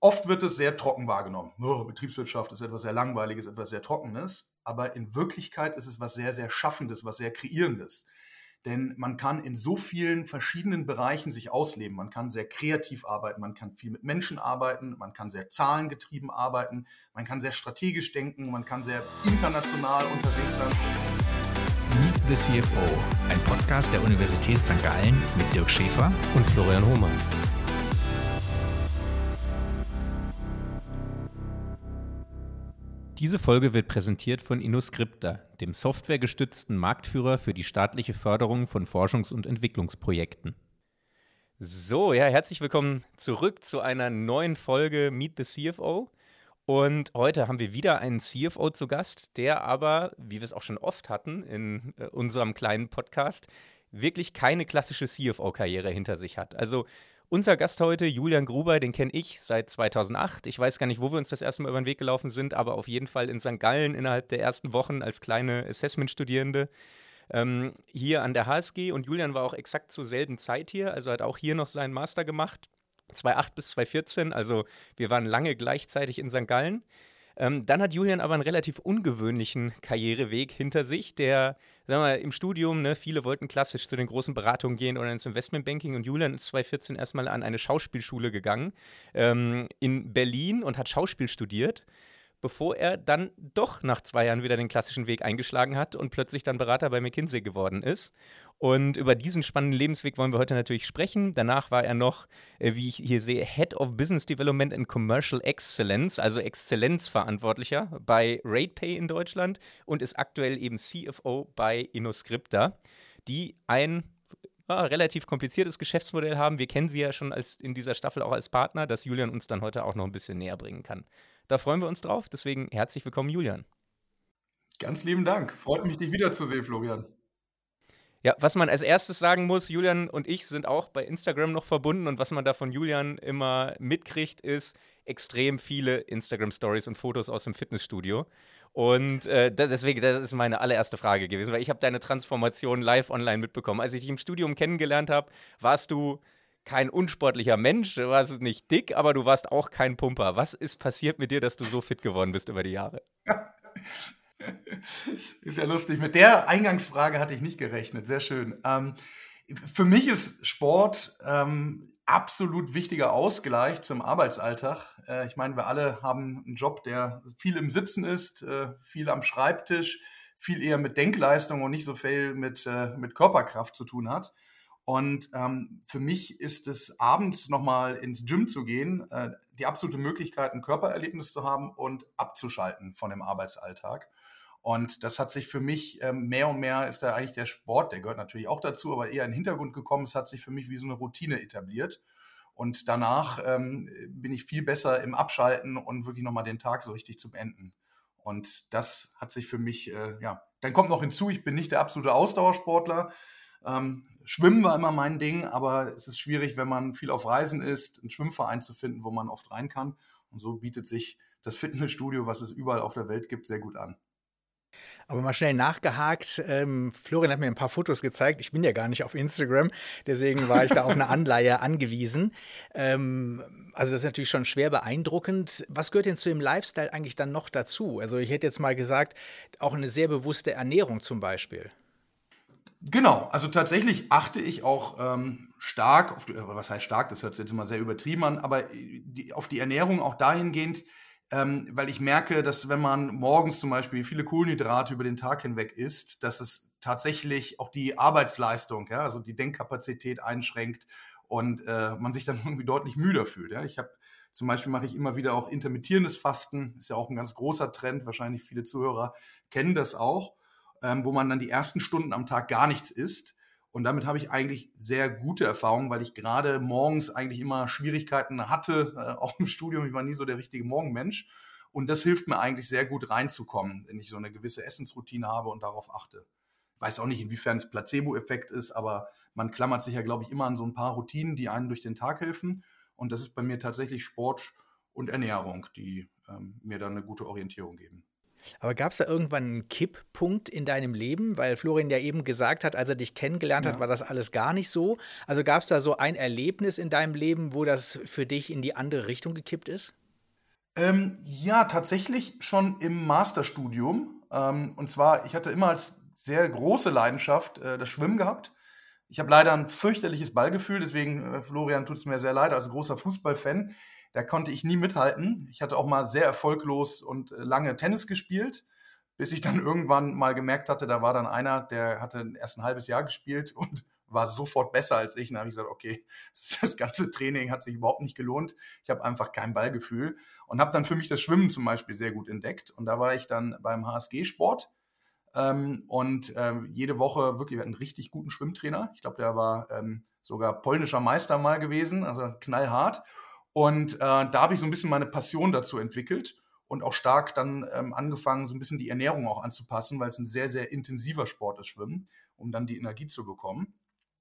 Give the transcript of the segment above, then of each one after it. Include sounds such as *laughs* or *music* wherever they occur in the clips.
oft wird es sehr trocken wahrgenommen. Oh, Betriebswirtschaft ist etwas sehr Langweiliges, etwas sehr Trockenes. Aber in Wirklichkeit ist es was sehr, sehr Schaffendes, was sehr Kreierendes. Denn man kann in so vielen verschiedenen Bereichen sich ausleben. Man kann sehr kreativ arbeiten, man kann viel mit Menschen arbeiten, man kann sehr zahlengetrieben arbeiten, man kann sehr strategisch denken, man kann sehr international unterwegs sein. Meet the CFO, ein Podcast der Universität St. Gallen mit Dirk Schäfer und Florian Hohmann. Diese Folge wird präsentiert von InnoScripta, dem softwaregestützten Marktführer für die staatliche Förderung von Forschungs- und Entwicklungsprojekten. So, ja, herzlich willkommen zurück zu einer neuen Folge Meet the CFO. Und heute haben wir wieder einen CFO zu Gast, der aber, wie wir es auch schon oft hatten in äh, unserem kleinen Podcast, wirklich keine klassische CFO-Karriere hinter sich hat. Also unser Gast heute, Julian Gruber, den kenne ich seit 2008. Ich weiß gar nicht, wo wir uns das erste Mal über den Weg gelaufen sind, aber auf jeden Fall in St. Gallen innerhalb der ersten Wochen als kleine Assessment-Studierende. Ähm, hier an der HSG und Julian war auch exakt zur selben Zeit hier, also hat auch hier noch seinen Master gemacht, 2008 bis 2014, also wir waren lange gleichzeitig in St. Gallen. Ähm, dann hat Julian aber einen relativ ungewöhnlichen Karriereweg hinter sich, der, sagen wir mal, im Studium, ne, viele wollten klassisch zu den großen Beratungen gehen oder ins Investmentbanking und Julian ist 2014 erstmal an eine Schauspielschule gegangen ähm, in Berlin und hat Schauspiel studiert bevor er dann doch nach zwei Jahren wieder den klassischen Weg eingeschlagen hat und plötzlich dann Berater bei McKinsey geworden ist. Und über diesen spannenden Lebensweg wollen wir heute natürlich sprechen. Danach war er noch, äh, wie ich hier sehe, Head of Business Development and Commercial Excellence, also Exzellenzverantwortlicher bei RatePay in Deutschland und ist aktuell eben CFO bei InnoScripta, die ein ja, relativ kompliziertes Geschäftsmodell haben. Wir kennen sie ja schon als, in dieser Staffel auch als Partner, das Julian uns dann heute auch noch ein bisschen näher bringen kann. Da freuen wir uns drauf. Deswegen herzlich willkommen, Julian. Ganz lieben Dank. Freut mich, dich wiederzusehen, Florian. Ja, was man als erstes sagen muss, Julian und ich sind auch bei Instagram noch verbunden und was man da von Julian immer mitkriegt, ist extrem viele Instagram-Stories und Fotos aus dem Fitnessstudio. Und äh, deswegen, das ist meine allererste Frage gewesen, weil ich habe deine Transformation live online mitbekommen. Als ich dich im Studium kennengelernt habe, warst du kein unsportlicher Mensch, du warst nicht dick, aber du warst auch kein Pumper. Was ist passiert mit dir, dass du so fit geworden bist über die Jahre? *laughs* Ist ja lustig. Mit der Eingangsfrage hatte ich nicht gerechnet. Sehr schön. Ähm, für mich ist Sport ähm, absolut wichtiger Ausgleich zum Arbeitsalltag. Äh, ich meine, wir alle haben einen Job, der viel im Sitzen ist, äh, viel am Schreibtisch, viel eher mit Denkleistung und nicht so viel mit, äh, mit Körperkraft zu tun hat. Und ähm, für mich ist es abends nochmal ins Gym zu gehen, äh, die absolute Möglichkeit, ein Körpererlebnis zu haben und abzuschalten von dem Arbeitsalltag. Und das hat sich für mich ähm, mehr und mehr ist da eigentlich der Sport, der gehört natürlich auch dazu, aber eher in den Hintergrund gekommen. Es hat sich für mich wie so eine Routine etabliert. Und danach ähm, bin ich viel besser im Abschalten und wirklich nochmal den Tag so richtig zu beenden. Und das hat sich für mich, äh, ja, dann kommt noch hinzu, ich bin nicht der absolute Ausdauersportler. Ähm, Schwimmen war immer mein Ding, aber es ist schwierig, wenn man viel auf Reisen ist, einen Schwimmverein zu finden, wo man oft rein kann. Und so bietet sich das Fitnessstudio, was es überall auf der Welt gibt, sehr gut an. Aber mal schnell nachgehakt. Ähm, Florian hat mir ein paar Fotos gezeigt. Ich bin ja gar nicht auf Instagram, deswegen war ich da auf eine *laughs* Anleihe angewiesen. Ähm, also das ist natürlich schon schwer beeindruckend. Was gehört denn zu dem Lifestyle eigentlich dann noch dazu? Also ich hätte jetzt mal gesagt, auch eine sehr bewusste Ernährung zum Beispiel. Genau, also tatsächlich achte ich auch ähm, stark, auf was heißt stark, das hört sich jetzt immer sehr übertrieben an, aber die, auf die Ernährung auch dahingehend, ähm, weil ich merke, dass wenn man morgens zum Beispiel viele Kohlenhydrate über den Tag hinweg isst, dass es tatsächlich auch die Arbeitsleistung, ja, also die Denkkapazität einschränkt und äh, man sich dann *laughs* irgendwie deutlich müder fühlt. Ja. Ich habe zum Beispiel mache ich immer wieder auch intermittierendes Fasten, ist ja auch ein ganz großer Trend, wahrscheinlich viele Zuhörer kennen das auch, ähm, wo man dann die ersten Stunden am Tag gar nichts isst und damit habe ich eigentlich sehr gute Erfahrungen, weil ich gerade morgens eigentlich immer Schwierigkeiten hatte, äh, auch im Studium. Ich war nie so der richtige Morgenmensch. Und das hilft mir eigentlich sehr gut reinzukommen, wenn ich so eine gewisse Essensroutine habe und darauf achte. Ich weiß auch nicht, inwiefern es Placebo-Effekt ist, aber man klammert sich ja, glaube ich, immer an so ein paar Routinen, die einen durch den Tag helfen. Und das ist bei mir tatsächlich Sport und Ernährung, die ähm, mir dann eine gute Orientierung geben. Aber gab es da irgendwann einen Kipppunkt in deinem Leben? Weil Florian ja eben gesagt hat, als er dich kennengelernt ja. hat, war das alles gar nicht so. Also gab es da so ein Erlebnis in deinem Leben, wo das für dich in die andere Richtung gekippt ist? Ähm, ja, tatsächlich schon im Masterstudium. Ähm, und zwar, ich hatte immer als sehr große Leidenschaft äh, das Schwimmen gehabt. Ich habe leider ein fürchterliches Ballgefühl, deswegen, äh, Florian, tut es mir sehr leid, als großer Fußballfan da konnte ich nie mithalten. Ich hatte auch mal sehr erfolglos und äh, lange Tennis gespielt, bis ich dann *laughs* irgendwann mal gemerkt hatte, da war dann einer, der hatte erst ein halbes Jahr gespielt *laughs* und war sofort besser als ich. Und da habe ich gesagt, okay, *laughs* das ganze Training hat sich überhaupt nicht gelohnt. Ich habe einfach kein Ballgefühl und habe dann für mich das Schwimmen zum Beispiel sehr gut entdeckt. Und da war ich dann beim HSG-Sport ähm, und ähm, jede Woche wirklich einen richtig guten Schwimmtrainer. Ich glaube, der war ähm, sogar polnischer Meister mal gewesen, also knallhart. Und äh, da habe ich so ein bisschen meine Passion dazu entwickelt und auch stark dann ähm, angefangen, so ein bisschen die Ernährung auch anzupassen, weil es ein sehr, sehr intensiver Sport ist, Schwimmen, um dann die Energie zu bekommen.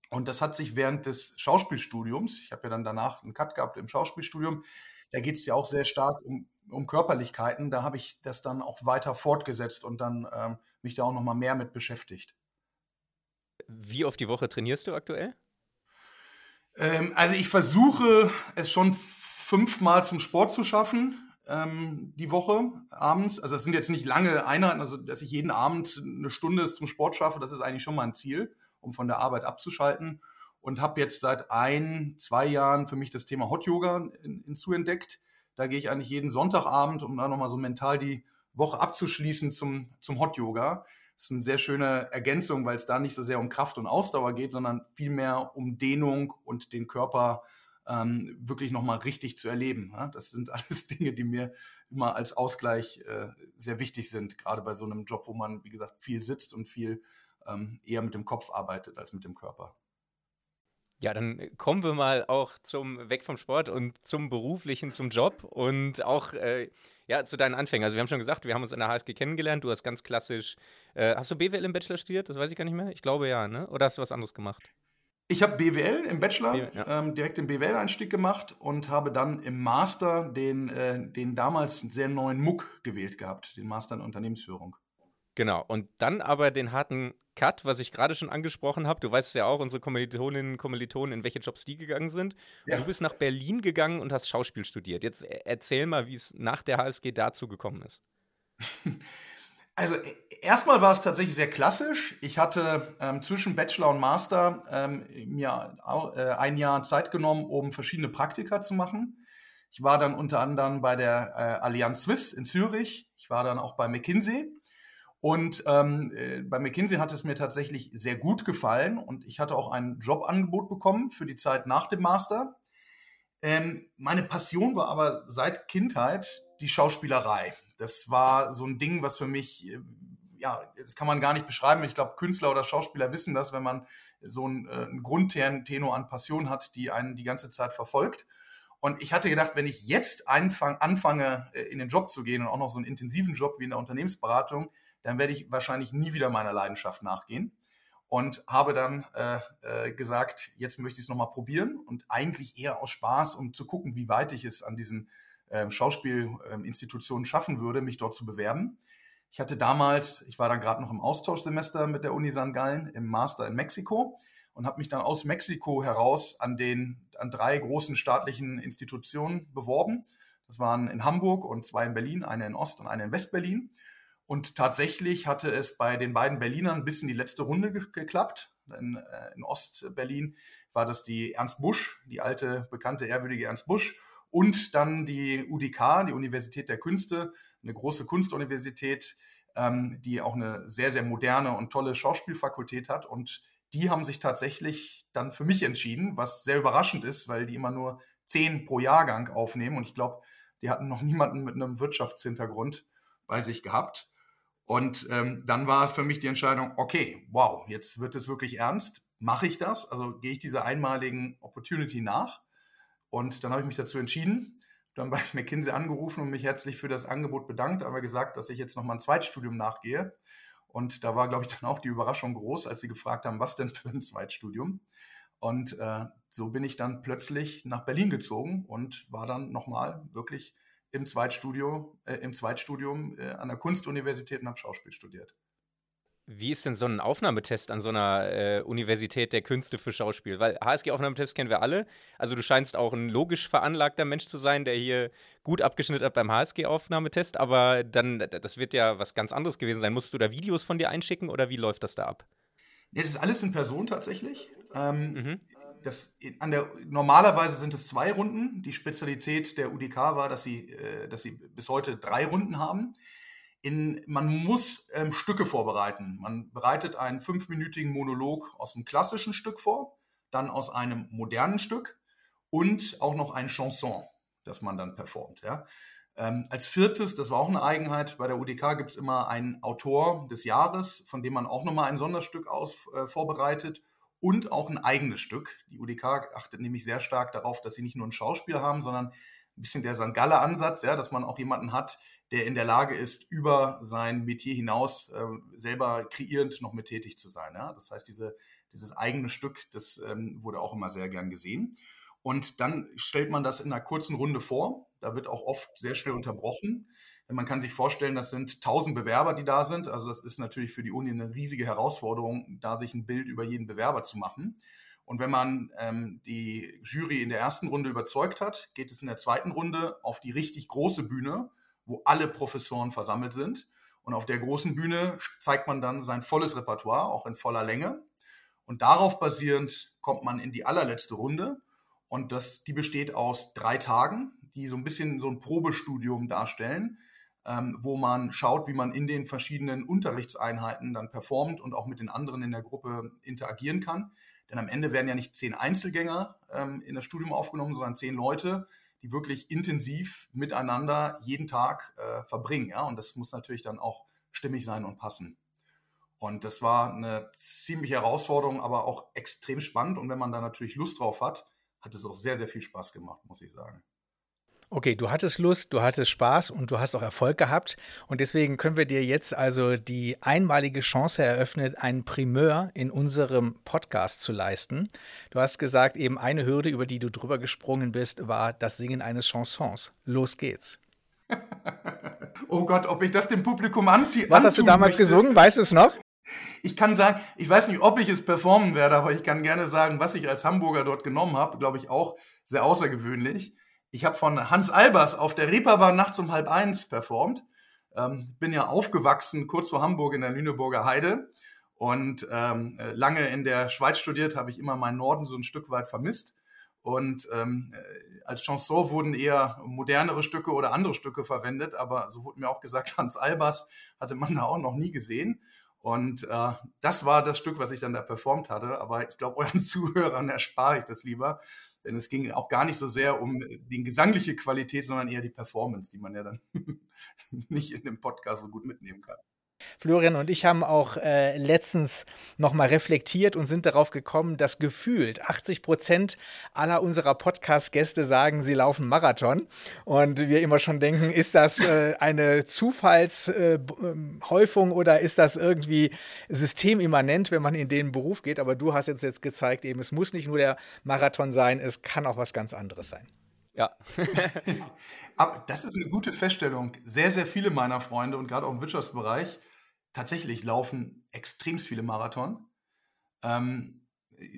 Und das hat sich während des Schauspielstudiums, ich habe ja dann danach einen Cut gehabt im Schauspielstudium, da geht es ja auch sehr stark um, um Körperlichkeiten. Da habe ich das dann auch weiter fortgesetzt und dann ähm, mich da auch noch mal mehr mit beschäftigt. Wie oft die Woche trainierst du aktuell? Ähm, also ich versuche es schon fünfmal zum Sport zu schaffen ähm, die Woche abends. Also das sind jetzt nicht lange Einheiten, also dass ich jeden Abend eine Stunde zum Sport schaffe, das ist eigentlich schon mal ein Ziel, um von der Arbeit abzuschalten. Und habe jetzt seit ein, zwei Jahren für mich das Thema Hot Yoga hinzuentdeckt. Da gehe ich eigentlich jeden Sonntagabend, um da nochmal so mental die Woche abzuschließen zum, zum Hot Yoga. Das ist eine sehr schöne Ergänzung, weil es da nicht so sehr um Kraft und Ausdauer geht, sondern vielmehr um Dehnung und den Körper ähm, wirklich nochmal richtig zu erleben. Ja? Das sind *laughs* alles Dinge, die mir immer als Ausgleich äh, sehr wichtig sind, gerade bei so einem Job, wo man, wie gesagt, viel sitzt und viel ähm, eher mit dem Kopf arbeitet als mit dem Körper. Ja, dann kommen wir mal auch zum Weg vom Sport und zum beruflichen, zum Job und auch äh, ja, zu deinen Anfängen. Also wir haben schon gesagt, wir haben uns in der HSG kennengelernt. Du hast ganz klassisch, äh, hast du BWL im Bachelor studiert? Das weiß ich gar nicht mehr. Ich glaube ja, ne? Oder hast du was anderes gemacht? Ich habe BWL im Bachelor, BWL, ja. ähm, direkt den BWL-Einstieg gemacht und habe dann im Master den, äh, den damals sehr neuen MUC gewählt gehabt, den Master in Unternehmensführung. Genau, und dann aber den harten Cut, was ich gerade schon angesprochen habe. Du weißt ja auch, unsere Kommilitoninnen und Kommilitonen, in welche Jobs die gegangen sind. Ja. Du bist nach Berlin gegangen und hast Schauspiel studiert. Jetzt erzähl mal, wie es nach der HSG dazu gekommen ist. *laughs* Also e, erstmal war es tatsächlich sehr klassisch. Ich hatte ähm, zwischen Bachelor und Master ähm, mir äh, ein Jahr Zeit genommen, um verschiedene Praktika zu machen. Ich war dann unter anderem bei der äh, Allianz Swiss in Zürich. Ich war dann auch bei McKinsey. Und ähm, äh, bei McKinsey hat es mir tatsächlich sehr gut gefallen und ich hatte auch ein Jobangebot bekommen für die Zeit nach dem Master. Ähm, meine Passion war aber seit Kindheit die Schauspielerei. Das war so ein Ding, was für mich, äh, ja, das kann man gar nicht beschreiben. Ich glaube, Künstler oder Schauspieler wissen das, wenn man so einen, äh, einen Grundtenor an Passion hat, die einen die ganze Zeit verfolgt. Und ich hatte gedacht, wenn ich jetzt anfang, anfange, äh, in den Job zu gehen und auch noch so einen intensiven Job wie in der Unternehmensberatung, dann werde ich wahrscheinlich nie wieder meiner Leidenschaft nachgehen. Und habe dann äh, äh, gesagt, jetzt möchte ich es nochmal probieren und eigentlich eher aus Spaß, um zu gucken, wie weit ich es an diesen äh, Schauspielinstitutionen schaffen würde, mich dort zu bewerben. Ich hatte damals, ich war dann gerade noch im Austauschsemester mit der Uni St. Gallen im Master in Mexiko und habe mich dann aus Mexiko heraus an den an drei großen staatlichen Institutionen beworben. Das waren in Hamburg und zwei in Berlin, eine in Ost und eine in Westberlin. Und tatsächlich hatte es bei den beiden Berlinern bis in die letzte Runde ge geklappt. In, äh, in Ostberlin war das die Ernst Busch, die alte, bekannte, ehrwürdige Ernst Busch und dann die UDK, die Universität der Künste, eine große Kunstuniversität, ähm, die auch eine sehr, sehr moderne und tolle Schauspielfakultät hat. Und die haben sich tatsächlich dann für mich entschieden, was sehr überraschend ist, weil die immer nur zehn pro Jahrgang aufnehmen. Und ich glaube, die hatten noch niemanden mit einem Wirtschaftshintergrund bei sich gehabt. Und ähm, dann war für mich die Entscheidung, okay, wow, jetzt wird es wirklich ernst. Mache ich das? Also gehe ich dieser einmaligen Opportunity nach? Und dann habe ich mich dazu entschieden, dann bei *laughs* McKinsey angerufen und mich herzlich für das Angebot bedankt, aber gesagt, dass ich jetzt nochmal ein Zweitstudium nachgehe. Und da war, glaube ich, dann auch die Überraschung groß, als sie gefragt haben, was denn für ein Zweitstudium. Und äh, so bin ich dann plötzlich nach Berlin gezogen und war dann nochmal wirklich im Zweitstudium, äh, im Zweitstudium äh, an der Kunstuniversität und habe Schauspiel studiert. Wie ist denn so ein Aufnahmetest an so einer äh, Universität der Künste für Schauspiel? Weil HSG-Aufnahmetest kennen wir alle. Also du scheinst auch ein logisch veranlagter Mensch zu sein, der hier gut abgeschnitten hat beim HSG-Aufnahmetest, aber dann, das wird ja was ganz anderes gewesen sein. Musst du da Videos von dir einschicken oder wie läuft das da ab? Ja, das ist alles in Person tatsächlich. Ähm, mhm. das, an der, normalerweise sind es zwei Runden. Die Spezialität der UDK war, dass sie, äh, dass sie bis heute drei Runden haben in, man muss ähm, Stücke vorbereiten. Man bereitet einen fünfminütigen Monolog aus einem klassischen Stück vor, dann aus einem modernen Stück und auch noch ein Chanson, das man dann performt. Ja. Ähm, als viertes, das war auch eine Eigenheit, bei der UDK gibt es immer einen Autor des Jahres, von dem man auch nochmal ein Sonderstück aus, äh, vorbereitet und auch ein eigenes Stück. Die UDK achtet nämlich sehr stark darauf, dass sie nicht nur ein Schauspiel haben, sondern ein bisschen der St. Galler-Ansatz, ja, dass man auch jemanden hat, der in der Lage ist, über sein Metier hinaus äh, selber kreierend noch mit tätig zu sein. Ja? Das heißt, diese, dieses eigene Stück, das ähm, wurde auch immer sehr gern gesehen. Und dann stellt man das in einer kurzen Runde vor. Da wird auch oft sehr schnell unterbrochen. Man kann sich vorstellen, das sind tausend Bewerber, die da sind. Also das ist natürlich für die Uni eine riesige Herausforderung, da sich ein Bild über jeden Bewerber zu machen. Und wenn man ähm, die Jury in der ersten Runde überzeugt hat, geht es in der zweiten Runde auf die richtig große Bühne wo alle Professoren versammelt sind. Und auf der großen Bühne zeigt man dann sein volles Repertoire, auch in voller Länge. Und darauf basierend kommt man in die allerletzte Runde. Und das, die besteht aus drei Tagen, die so ein bisschen so ein Probestudium darstellen, ähm, wo man schaut, wie man in den verschiedenen Unterrichtseinheiten dann performt und auch mit den anderen in der Gruppe interagieren kann. Denn am Ende werden ja nicht zehn Einzelgänger ähm, in das Studium aufgenommen, sondern zehn Leute, die wirklich intensiv miteinander jeden Tag äh, verbringen. Ja? Und das muss natürlich dann auch stimmig sein und passen. Und das war eine ziemliche Herausforderung, aber auch extrem spannend. Und wenn man da natürlich Lust drauf hat, hat es auch sehr, sehr viel Spaß gemacht, muss ich sagen. Okay, du hattest Lust, du hattest Spaß und du hast auch Erfolg gehabt. Und deswegen können wir dir jetzt also die einmalige Chance eröffnen, einen Primeur in unserem Podcast zu leisten. Du hast gesagt, eben eine Hürde, über die du drüber gesprungen bist, war das Singen eines Chansons. Los geht's. *laughs* oh Gott, ob ich das dem Publikum anti Was hast du damals möchte? gesungen? Weißt du es noch? Ich kann sagen, ich weiß nicht, ob ich es performen werde, aber ich kann gerne sagen, was ich als Hamburger dort genommen habe, glaube ich auch sehr außergewöhnlich. Ich habe von Hans Albers auf der Reeperbahn nachts um halb eins performt. Ähm, bin ja aufgewachsen kurz vor Hamburg in der Lüneburger Heide und ähm, lange in der Schweiz studiert, habe ich immer meinen Norden so ein Stück weit vermisst. Und ähm, äh, als Chanson wurden eher modernere Stücke oder andere Stücke verwendet, aber so wurde mir auch gesagt, *laughs* Hans Albers hatte man da auch noch nie gesehen. Und äh, das war das Stück, was ich dann da performt hatte. Aber ich glaube, euren *laughs* Zuhörern erspare ich das lieber. Denn es ging auch gar nicht so sehr um die gesangliche Qualität, sondern eher die Performance, die man ja dann *laughs* nicht in dem Podcast so gut mitnehmen kann. Florian und ich haben auch äh, letztens nochmal reflektiert und sind darauf gekommen, dass gefühlt 80 Prozent aller unserer Podcast-Gäste sagen, sie laufen Marathon. Und wir immer schon denken, ist das äh, eine Zufallshäufung äh, oder ist das irgendwie systemimmanent, wenn man in den Beruf geht? Aber du hast jetzt, jetzt gezeigt, eben, es muss nicht nur der Marathon sein, es kann auch was ganz anderes sein. Ja. *laughs* Aber das ist eine gute Feststellung. Sehr, sehr viele meiner Freunde und gerade auch im Wirtschaftsbereich tatsächlich laufen extrem viele Marathon. Ähm,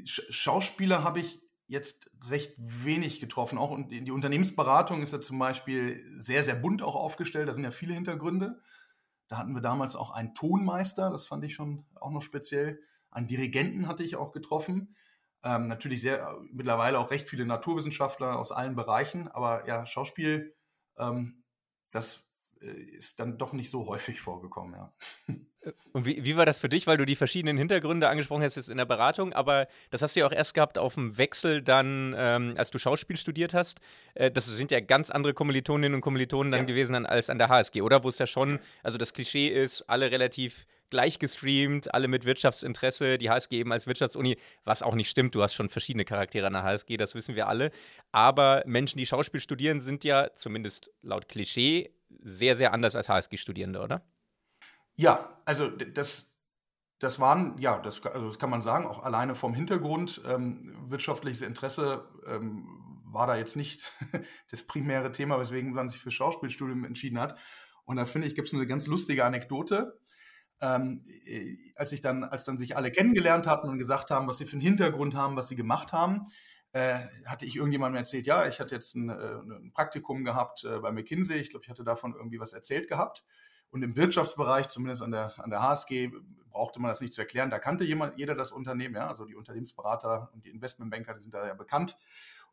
Schauspieler habe ich jetzt recht wenig getroffen. Auch in die Unternehmensberatung ist ja zum Beispiel sehr, sehr bunt auch aufgestellt. Da sind ja viele Hintergründe. Da hatten wir damals auch einen Tonmeister, das fand ich schon auch noch speziell. Einen Dirigenten hatte ich auch getroffen. Ähm, natürlich sehr, mittlerweile auch recht viele Naturwissenschaftler aus allen Bereichen. Aber ja, Schauspiel, ähm, das ist dann doch nicht so häufig vorgekommen, ja. *laughs* Und wie, wie war das für dich, weil du die verschiedenen Hintergründe angesprochen hast jetzt in der Beratung, aber das hast du ja auch erst gehabt auf dem Wechsel dann, ähm, als du Schauspiel studiert hast. Äh, das sind ja ganz andere Kommilitoninnen und Kommilitonen dann ja. gewesen als an der HSG, oder? Wo es ja schon, also das Klischee ist, alle relativ gleich gestreamt, alle mit Wirtschaftsinteresse, die HSG eben als Wirtschaftsuni, was auch nicht stimmt, du hast schon verschiedene Charaktere an der HSG, das wissen wir alle. Aber Menschen, die Schauspiel studieren, sind ja zumindest laut Klischee sehr, sehr anders als HSG-Studierende, oder? Ja, also das, das waren, ja, das, also das kann man sagen, auch alleine vom Hintergrund. Ähm, wirtschaftliches Interesse ähm, war da jetzt nicht *laughs* das primäre Thema, weswegen man sich für Schauspielstudium entschieden hat. Und da finde ich, gibt es eine ganz lustige Anekdote. Ähm, äh, als ich dann, als dann sich alle kennengelernt hatten und gesagt haben, was sie für einen Hintergrund haben, was sie gemacht haben, äh, hatte ich irgendjemandem erzählt, ja, ich hatte jetzt ein, äh, ein Praktikum gehabt äh, bei McKinsey, ich glaube, ich hatte davon irgendwie was erzählt gehabt. Und im Wirtschaftsbereich, zumindest an der, an der HSG, brauchte man das nicht zu erklären. Da kannte jemand, jeder das Unternehmen, ja, also die Unternehmensberater und die Investmentbanker, die sind da ja bekannt.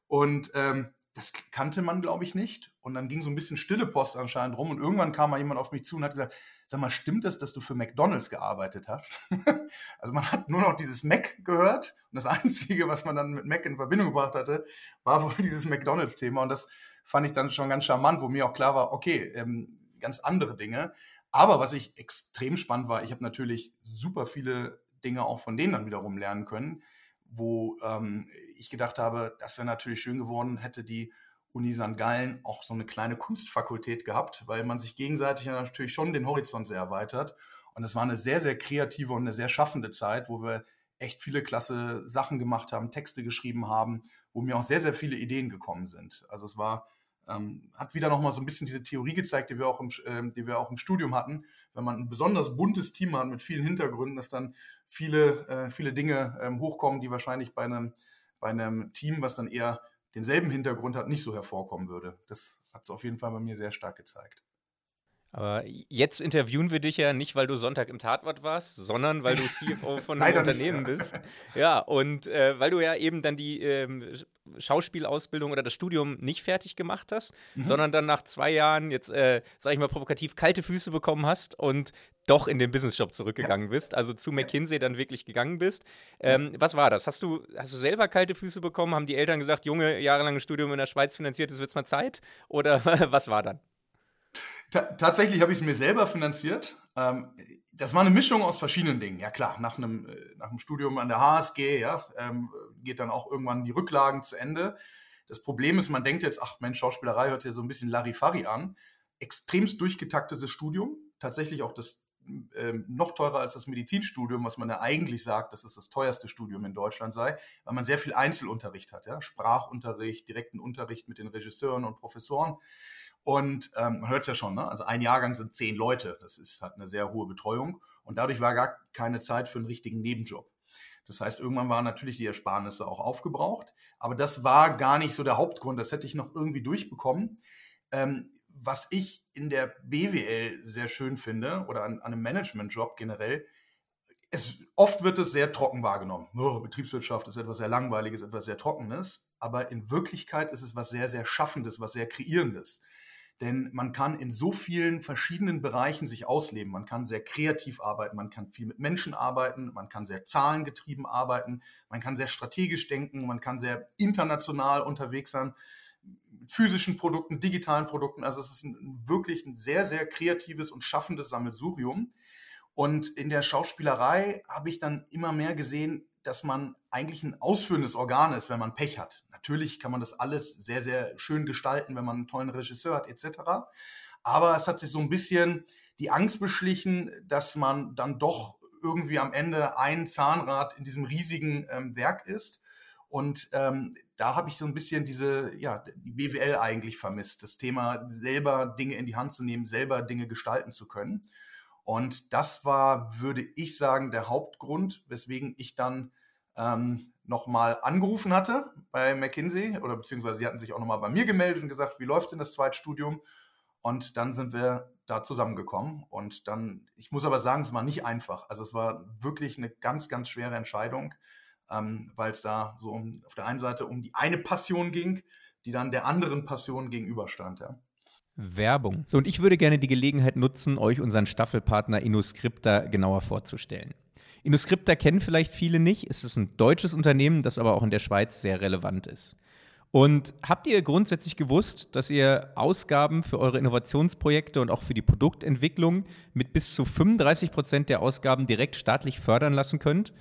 Und ähm, das kannte man, glaube ich, nicht. Und dann ging so ein bisschen stille Post anscheinend rum. Und irgendwann kam mal jemand auf mich zu und hat gesagt, sag mal, stimmt es, dass du für McDonalds gearbeitet hast? *laughs* also man hat nur noch dieses Mac gehört. Und das *laughs* Einzige, was man dann mit Mac in Verbindung gebracht hatte, war wohl *laughs* dieses McDonalds-Thema. Und das fand ich dann schon ganz charmant, wo mir auch klar war, okay, ähm, ganz andere Dinge. Aber was ich extrem spannend war, ich habe natürlich super viele Dinge auch von denen dann wiederum lernen können, wo ähm, ich gedacht habe, das wäre natürlich schön geworden, hätte die Uni St. Gallen auch so eine kleine Kunstfakultät gehabt, weil man sich gegenseitig ja natürlich schon den Horizont sehr erweitert. Und es war eine sehr, sehr kreative und eine sehr schaffende Zeit, wo wir echt viele klasse Sachen gemacht haben, Texte geschrieben haben, wo mir auch sehr, sehr viele Ideen gekommen sind. Also es war ähm, hat wieder nochmal so ein bisschen diese Theorie gezeigt, die wir, auch im, äh, die wir auch im Studium hatten. Wenn man ein besonders buntes Team hat mit vielen Hintergründen, dass dann viele, äh, viele Dinge ähm, hochkommen, die wahrscheinlich bei einem, bei einem Team, was dann eher denselben Hintergrund hat, nicht so hervorkommen würde. Das hat es auf jeden Fall bei mir sehr stark gezeigt. Aber jetzt interviewen wir dich ja nicht, weil du Sonntag im Tatwort warst, sondern weil du *laughs* CFO von einem Unternehmen nicht, bist. Ja, und äh, weil du ja eben dann die ähm, Schauspielausbildung oder das Studium nicht fertig gemacht hast, mhm. sondern dann nach zwei Jahren jetzt, äh, sag ich mal provokativ, kalte Füße bekommen hast und doch in den Businessjob zurückgegangen ja. bist, also zu McKinsey dann wirklich gegangen bist. Ähm, was war das? Hast du, hast du selber kalte Füße bekommen? Haben die Eltern gesagt, Junge, jahrelanges Studium in der Schweiz finanziert, es wird mal Zeit? Oder *laughs* was war dann? tatsächlich habe ich es mir selber finanziert. Ähm, das war eine Mischung aus verschiedenen Dingen. Ja klar, nach einem, äh, nach einem Studium an der HSG ja, ähm, geht dann auch irgendwann die Rücklagen zu Ende. Das Problem ist, man denkt jetzt, ach Mensch, Schauspielerei hört sich ja so ein bisschen Larifari an. Extremst durchgetaktetes Studium, tatsächlich auch das ähm, noch teurer als das Medizinstudium, was man ja eigentlich sagt, dass es das teuerste Studium in Deutschland sei, weil man sehr viel Einzelunterricht hat, ja? Sprachunterricht, direkten Unterricht mit den Regisseuren und Professoren. Und ähm, man hört es ja schon, ne? also ein Jahrgang sind zehn Leute. Das ist halt eine sehr hohe Betreuung. Und dadurch war gar keine Zeit für einen richtigen Nebenjob. Das heißt, irgendwann waren natürlich die Ersparnisse auch aufgebraucht. Aber das war gar nicht so der Hauptgrund. Das hätte ich noch irgendwie durchbekommen. Ähm, was ich in der BWL sehr schön finde oder an, an einem Managementjob generell, es, oft wird es sehr trocken wahrgenommen. Oh, Betriebswirtschaft ist etwas sehr Langweiliges, etwas sehr Trockenes. Aber in Wirklichkeit ist es was sehr, sehr Schaffendes, was sehr Kreierendes. Denn man kann in so vielen verschiedenen Bereichen sich ausleben. Man kann sehr kreativ arbeiten, man kann viel mit Menschen arbeiten, man kann sehr zahlengetrieben arbeiten, man kann sehr strategisch denken, man kann sehr international unterwegs sein, physischen Produkten, digitalen Produkten. Also es ist ein, wirklich ein sehr, sehr kreatives und schaffendes Sammelsurium. Und in der Schauspielerei habe ich dann immer mehr gesehen, dass man eigentlich ein ausführendes Organ ist, wenn man Pech hat. Natürlich kann man das alles sehr, sehr schön gestalten, wenn man einen tollen Regisseur hat, etc. Aber es hat sich so ein bisschen die Angst beschlichen, dass man dann doch irgendwie am Ende ein Zahnrad in diesem riesigen ähm, Werk ist. Und ähm, da habe ich so ein bisschen diese, ja, die BWL eigentlich vermisst. Das Thema, selber Dinge in die Hand zu nehmen, selber Dinge gestalten zu können. Und das war, würde ich sagen, der Hauptgrund, weswegen ich dann ähm, nochmal angerufen hatte bei McKinsey oder beziehungsweise sie hatten sich auch nochmal bei mir gemeldet und gesagt, wie läuft denn das Zweitstudium? Und dann sind wir da zusammengekommen. Und dann, ich muss aber sagen, es war nicht einfach. Also es war wirklich eine ganz, ganz schwere Entscheidung, ähm, weil es da so um, auf der einen Seite um die eine Passion ging, die dann der anderen Passion gegenüberstand. Ja. Werbung. So, und ich würde gerne die Gelegenheit nutzen, euch unseren Staffelpartner InnoScripta genauer vorzustellen. InnoScripta kennen vielleicht viele nicht. Es ist ein deutsches Unternehmen, das aber auch in der Schweiz sehr relevant ist. Und habt ihr grundsätzlich gewusst, dass ihr Ausgaben für eure Innovationsprojekte und auch für die Produktentwicklung mit bis zu 35 Prozent der Ausgaben direkt staatlich fördern lassen könnt?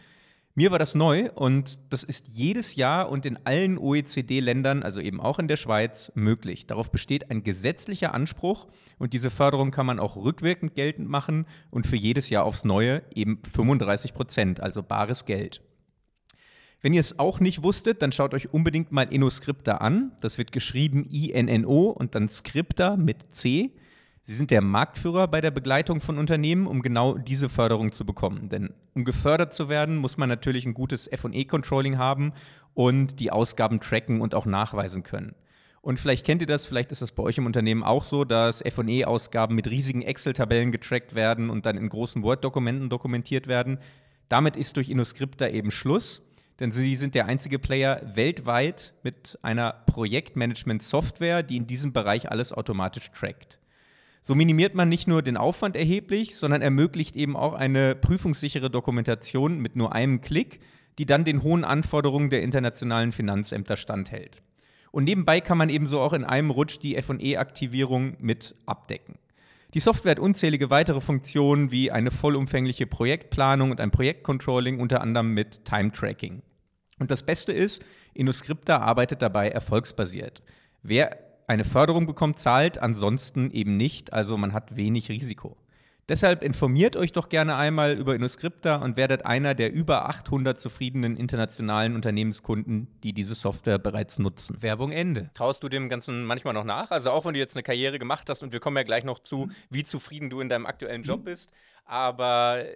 Mir war das neu und das ist jedes Jahr und in allen OECD-Ländern, also eben auch in der Schweiz, möglich. Darauf besteht ein gesetzlicher Anspruch und diese Förderung kann man auch rückwirkend geltend machen und für jedes Jahr aufs Neue eben 35 Prozent, also bares Geld. Wenn ihr es auch nicht wusstet, dann schaut euch unbedingt mal InnoScripta an. Das wird geschrieben I-N-N-O und dann Scripta mit C. Sie sind der Marktführer bei der Begleitung von Unternehmen, um genau diese Förderung zu bekommen. Denn um gefördert zu werden, muss man natürlich ein gutes FE-Controlling haben und die Ausgaben tracken und auch nachweisen können. Und vielleicht kennt ihr das, vielleicht ist das bei euch im Unternehmen auch so, dass FE-Ausgaben mit riesigen Excel-Tabellen getrackt werden und dann in großen Word-Dokumenten dokumentiert werden. Damit ist durch InnoScripta eben Schluss, denn sie sind der einzige Player weltweit mit einer Projektmanagement-Software, die in diesem Bereich alles automatisch trackt. So minimiert man nicht nur den Aufwand erheblich, sondern ermöglicht eben auch eine prüfungssichere Dokumentation mit nur einem Klick, die dann den hohen Anforderungen der internationalen Finanzämter standhält. Und nebenbei kann man ebenso auch in einem Rutsch die FE-Aktivierung mit abdecken. Die Software hat unzählige weitere Funktionen wie eine vollumfängliche Projektplanung und ein Projektcontrolling, unter anderem mit Time-Tracking. Und das Beste ist, InnoScripta arbeitet dabei erfolgsbasiert. Wer eine Förderung bekommt, zahlt, ansonsten eben nicht. Also man hat wenig Risiko. Deshalb informiert euch doch gerne einmal über InnoScripta und werdet einer der über 800 zufriedenen internationalen Unternehmenskunden, die diese Software bereits nutzen. Werbung Ende. Traust du dem Ganzen manchmal noch nach? Also auch wenn du jetzt eine Karriere gemacht hast und wir kommen ja gleich noch zu, wie zufrieden du in deinem aktuellen Job bist aber äh,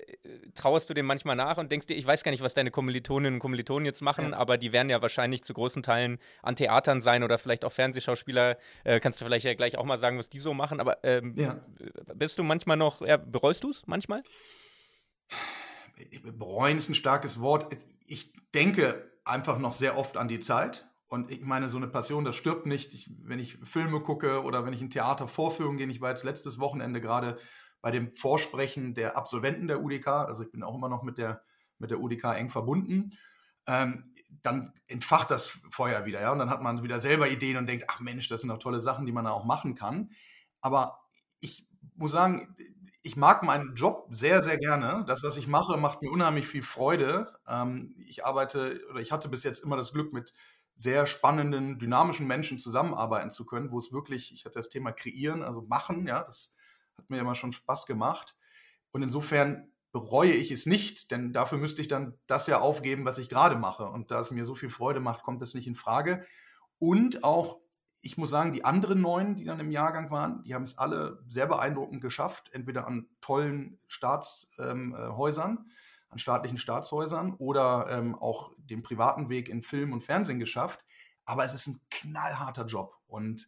trauerst du dem manchmal nach und denkst dir, ich weiß gar nicht, was deine Kommilitoninnen und Kommilitonen jetzt machen, ja. aber die werden ja wahrscheinlich zu großen Teilen an Theatern sein oder vielleicht auch Fernsehschauspieler. Äh, kannst du vielleicht ja gleich auch mal sagen, was die so machen, aber ähm, ja. bist du manchmal noch, ja, bereust du es manchmal? Bereuen ist ein starkes Wort. Ich denke einfach noch sehr oft an die Zeit. Und ich meine, so eine Passion, das stirbt nicht. Ich, wenn ich Filme gucke oder wenn ich ein Theater vorführen gehe, ich war jetzt letztes Wochenende gerade bei dem Vorsprechen der Absolventen der UDK, also ich bin auch immer noch mit der, mit der UDK eng verbunden, ähm, dann entfacht das Feuer wieder, ja, und dann hat man wieder selber Ideen und denkt, ach Mensch, das sind doch tolle Sachen, die man da auch machen kann. Aber ich muss sagen, ich mag meinen Job sehr, sehr gerne. Das, was ich mache, macht mir unheimlich viel Freude. Ähm, ich arbeite oder ich hatte bis jetzt immer das Glück, mit sehr spannenden, dynamischen Menschen zusammenarbeiten zu können, wo es wirklich, ich hatte das Thema kreieren, also machen, ja, das hat mir immer schon Spaß gemacht. Und insofern bereue ich es nicht, denn dafür müsste ich dann das ja aufgeben, was ich gerade mache. Und da es mir so viel Freude macht, kommt das nicht in Frage. Und auch, ich muss sagen, die anderen neun, die dann im Jahrgang waren, die haben es alle sehr beeindruckend geschafft, entweder an tollen Staatshäusern, ähm, äh, an staatlichen Staatshäusern oder ähm, auch den privaten Weg in Film und Fernsehen geschafft. Aber es ist ein knallharter Job. Und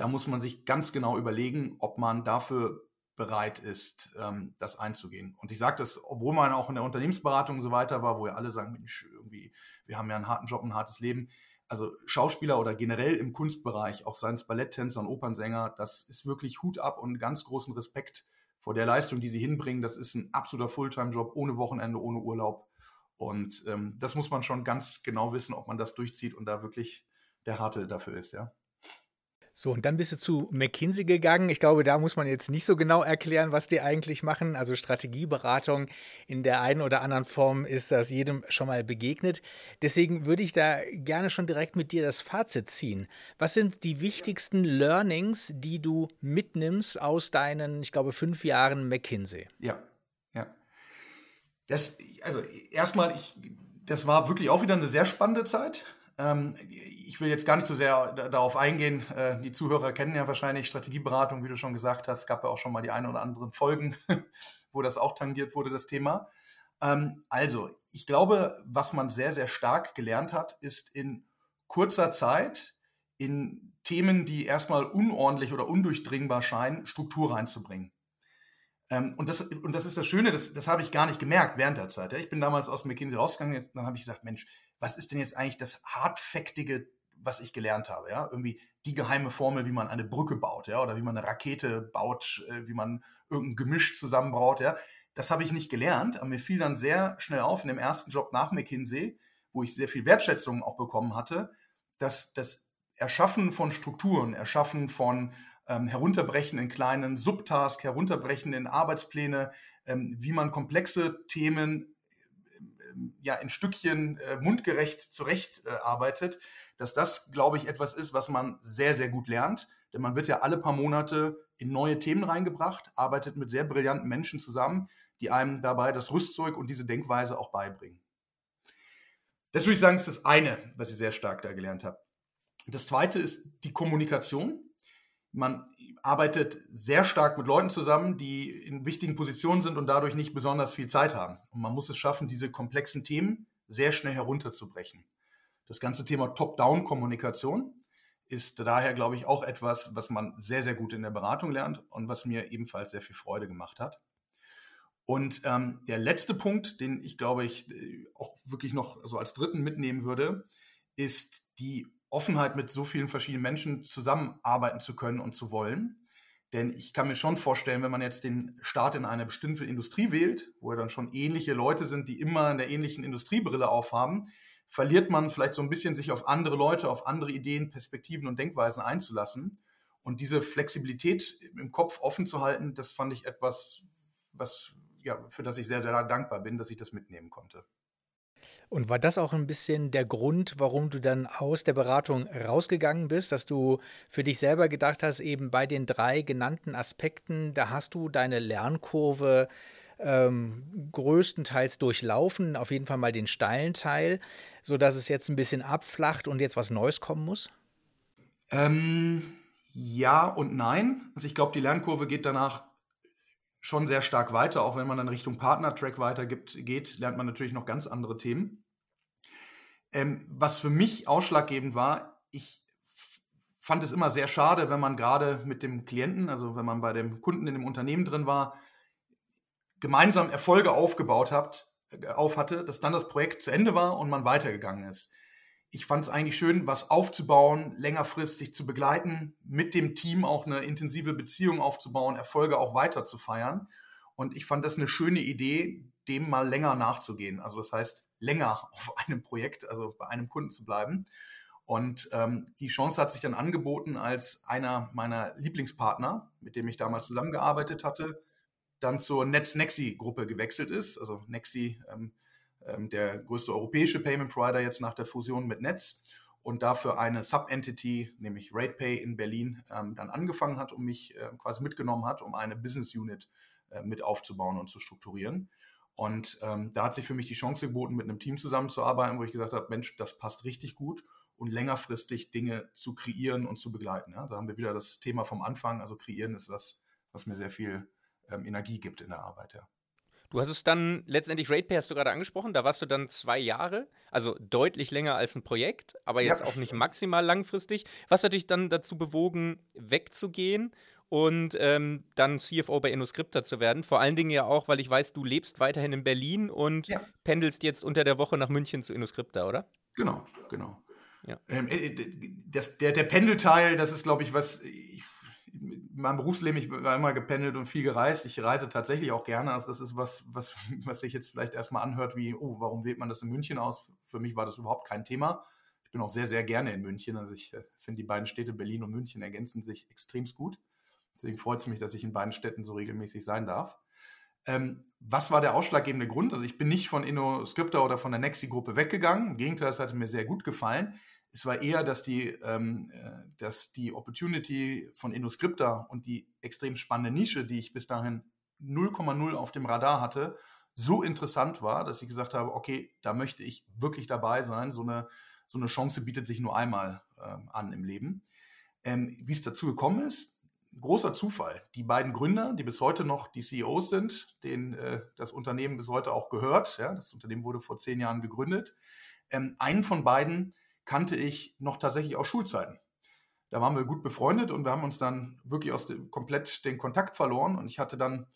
da muss man sich ganz genau überlegen, ob man dafür bereit ist, ähm, das einzugehen. Und ich sage das, obwohl man auch in der Unternehmensberatung und so weiter war, wo ja alle sagen, Mensch, irgendwie, wir haben ja einen harten Job, ein hartes Leben. Also Schauspieler oder generell im Kunstbereich, auch seien es Balletttänzer und Opernsänger, das ist wirklich Hut ab und ganz großen Respekt vor der Leistung, die sie hinbringen. Das ist ein absoluter Fulltime-Job, ohne Wochenende, ohne Urlaub. Und ähm, das muss man schon ganz genau wissen, ob man das durchzieht und da wirklich der Harte dafür ist, ja. So, und dann bist du zu McKinsey gegangen. Ich glaube, da muss man jetzt nicht so genau erklären, was die eigentlich machen. Also Strategieberatung in der einen oder anderen Form ist das jedem schon mal begegnet. Deswegen würde ich da gerne schon direkt mit dir das Fazit ziehen. Was sind die wichtigsten Learnings, die du mitnimmst aus deinen, ich glaube, fünf Jahren McKinsey? Ja, ja. Das, also erstmal, ich, das war wirklich auch wieder eine sehr spannende Zeit. Ähm, ich will jetzt gar nicht so sehr darauf eingehen. Äh, die Zuhörer kennen ja wahrscheinlich Strategieberatung, wie du schon gesagt hast. Es gab ja auch schon mal die ein oder anderen Folgen, *laughs* wo das auch tangiert wurde, das Thema. Ähm, also, ich glaube, was man sehr, sehr stark gelernt hat, ist in kurzer Zeit in Themen, die erstmal unordentlich oder undurchdringbar scheinen, Struktur reinzubringen. Ähm, und, das, und das ist das Schöne, das, das habe ich gar nicht gemerkt während der Zeit. Ich bin damals aus McKinsey rausgegangen, dann habe ich gesagt, Mensch, was ist denn jetzt eigentlich das Hardfaktige, was ich gelernt habe? Ja, irgendwie die geheime Formel, wie man eine Brücke baut, ja, oder wie man eine Rakete baut, äh, wie man irgendein Gemisch zusammenbaut, ja. Das habe ich nicht gelernt, aber mir fiel dann sehr schnell auf in dem ersten Job nach McKinsey, wo ich sehr viel Wertschätzung auch bekommen hatte, dass das Erschaffen von Strukturen, Erschaffen von ähm, Herunterbrechen in kleinen Subtasks, Herunterbrechen in Arbeitspläne, ähm, wie man komplexe Themen ja in Stückchen äh, mundgerecht zurecht äh, arbeitet, dass das, glaube ich, etwas ist, was man sehr, sehr gut lernt. Denn man wird ja alle paar Monate in neue Themen reingebracht, arbeitet mit sehr brillanten Menschen zusammen, die einem dabei das Rüstzeug und diese Denkweise auch beibringen. Das würde ich sagen, ist das eine, was ich sehr stark da gelernt habe. Das zweite ist die Kommunikation. Man arbeitet sehr stark mit Leuten zusammen, die in wichtigen Positionen sind und dadurch nicht besonders viel Zeit haben. Und man muss es schaffen, diese komplexen Themen sehr schnell herunterzubrechen. Das ganze Thema Top-Down-Kommunikation ist daher, glaube ich, auch etwas, was man sehr, sehr gut in der Beratung lernt und was mir ebenfalls sehr viel Freude gemacht hat. Und ähm, der letzte Punkt, den ich, glaube ich, äh, auch wirklich noch so als dritten mitnehmen würde, ist die Offenheit, mit so vielen verschiedenen Menschen zusammenarbeiten zu können und zu wollen. Denn ich kann mir schon vorstellen, wenn man jetzt den Start in eine bestimmte Industrie wählt, wo ja dann schon ähnliche Leute sind, die immer eine ähnlichen Industriebrille aufhaben, verliert man vielleicht so ein bisschen sich auf andere Leute, auf andere Ideen, Perspektiven und Denkweisen einzulassen. Und diese Flexibilität im Kopf offen zu halten, das fand ich etwas, was, ja, für das ich sehr, sehr dankbar bin, dass ich das mitnehmen konnte. Und war das auch ein bisschen der Grund, warum du dann aus der Beratung rausgegangen bist, dass du für dich selber gedacht hast, eben bei den drei genannten Aspekten, da hast du deine Lernkurve ähm, größtenteils durchlaufen, auf jeden Fall mal den steilen Teil, sodass es jetzt ein bisschen abflacht und jetzt was Neues kommen muss? Ähm, ja und nein. Also ich glaube, die Lernkurve geht danach schon sehr stark weiter, auch wenn man dann Richtung Partner-Track weitergibt, geht, lernt man natürlich noch ganz andere Themen. Ähm, was für mich ausschlaggebend war, ich fand es immer sehr schade, wenn man gerade mit dem Klienten, also wenn man bei dem Kunden in dem Unternehmen drin war, gemeinsam Erfolge aufgebaut hat, äh, auf hatte, dass dann das Projekt zu Ende war und man weitergegangen ist. Ich fand es eigentlich schön, was aufzubauen, längerfristig zu begleiten, mit dem Team auch eine intensive Beziehung aufzubauen, Erfolge auch weiter zu feiern. Und ich fand das eine schöne Idee, dem mal länger nachzugehen. Also das heißt, länger *laughs* auf einem Projekt, also bei einem Kunden zu bleiben. Und ähm, die Chance hat sich dann angeboten, als einer meiner Lieblingspartner, mit dem ich damals zusammengearbeitet hatte, dann zur NetzNexi-Gruppe gewechselt ist. Also Nexi, ähm, der größte europäische Payment Provider jetzt nach der Fusion mit Netz und dafür eine Sub-Entity, nämlich RatePay in Berlin, ähm, dann angefangen hat und mich äh, quasi mitgenommen hat, um eine Business Unit äh, mit aufzubauen und zu strukturieren. Und ähm, da hat sich für mich die Chance geboten, mit einem Team zusammenzuarbeiten, wo ich gesagt habe, Mensch, das passt richtig gut und längerfristig Dinge zu kreieren und zu begleiten. Ja? Da haben wir wieder das Thema vom Anfang. Also kreieren ist was, was mir sehr viel ähm, Energie gibt in der Arbeit, ja. Du hast es dann letztendlich RatePay hast du gerade angesprochen, da warst du dann zwei Jahre, also deutlich länger als ein Projekt, aber jetzt ja. auch nicht maximal langfristig. Was hat dich dann dazu bewogen, wegzugehen und ähm, dann CFO bei InnoScripta zu werden? Vor allen Dingen ja auch, weil ich weiß, du lebst weiterhin in Berlin und ja. pendelst jetzt unter der Woche nach München zu InnoScripta, oder? Genau, genau. Ja. Ähm, äh, das, der, der Pendelteil, das ist, glaube ich, was ich in meinem Berufsleben, ich war immer gependelt und viel gereist. Ich reise tatsächlich auch gerne. Also das ist was, was, *laughs* was sich jetzt vielleicht erstmal anhört wie, oh, warum wählt man das in München aus? Für mich war das überhaupt kein Thema. Ich bin auch sehr, sehr gerne in München. Also ich äh, finde, die beiden Städte Berlin und München ergänzen sich extremst gut. Deswegen freut es mich, dass ich in beiden Städten so regelmäßig sein darf. Ähm, was war der ausschlaggebende Grund? Also ich bin nicht von InnoScripta oder von der Nexi-Gruppe weggegangen. Im Gegenteil, es hat mir sehr gut gefallen. Es war eher, dass die, ähm, äh, dass die Opportunity von InnoScripta und die extrem spannende Nische, die ich bis dahin 0,0 auf dem Radar hatte, so interessant war, dass ich gesagt habe, okay, da möchte ich wirklich dabei sein. So eine, so eine Chance bietet sich nur einmal ähm, an im Leben. Ähm, Wie es dazu gekommen ist, großer Zufall. Die beiden Gründer, die bis heute noch die CEOs sind, denen äh, das Unternehmen bis heute auch gehört, ja, das Unternehmen wurde vor zehn Jahren gegründet, ähm, einen von beiden kannte ich noch tatsächlich aus Schulzeiten. Da waren wir gut befreundet und wir haben uns dann wirklich aus dem, komplett den Kontakt verloren. Und ich hatte dann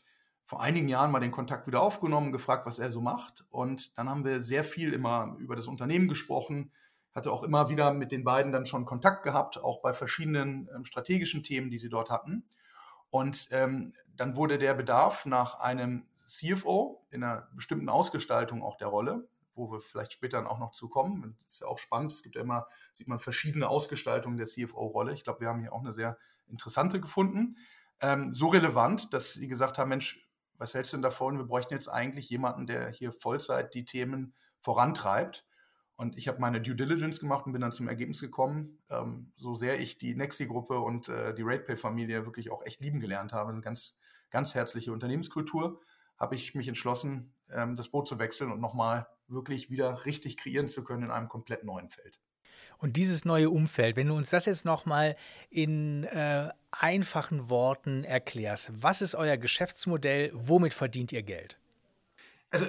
vor einigen Jahren mal den Kontakt wieder aufgenommen, gefragt, was er so macht. Und dann haben wir sehr viel immer über das Unternehmen gesprochen, hatte auch immer wieder mit den beiden dann schon Kontakt gehabt, auch bei verschiedenen ähm, strategischen Themen, die sie dort hatten. Und ähm, dann wurde der Bedarf nach einem CFO in einer bestimmten Ausgestaltung auch der Rolle wo wir vielleicht später dann auch noch zu kommen. Das ist ja auch spannend. Es gibt ja immer, sieht man verschiedene Ausgestaltungen der CFO-Rolle. Ich glaube, wir haben hier auch eine sehr interessante gefunden. Ähm, so relevant, dass sie gesagt haben, Mensch, was hältst du denn davon? Wir bräuchten jetzt eigentlich jemanden, der hier Vollzeit die Themen vorantreibt. Und ich habe meine Due Diligence gemacht und bin dann zum Ergebnis gekommen, ähm, so sehr ich die Nexi-Gruppe und äh, die RatePay-Familie wirklich auch echt lieben gelernt habe, eine ganz, ganz herzliche Unternehmenskultur, habe ich mich entschlossen, ähm, das Boot zu wechseln und nochmal wirklich wieder richtig kreieren zu können in einem komplett neuen Feld. Und dieses neue Umfeld, wenn du uns das jetzt nochmal in äh, einfachen Worten erklärst, was ist euer Geschäftsmodell, womit verdient ihr Geld? Also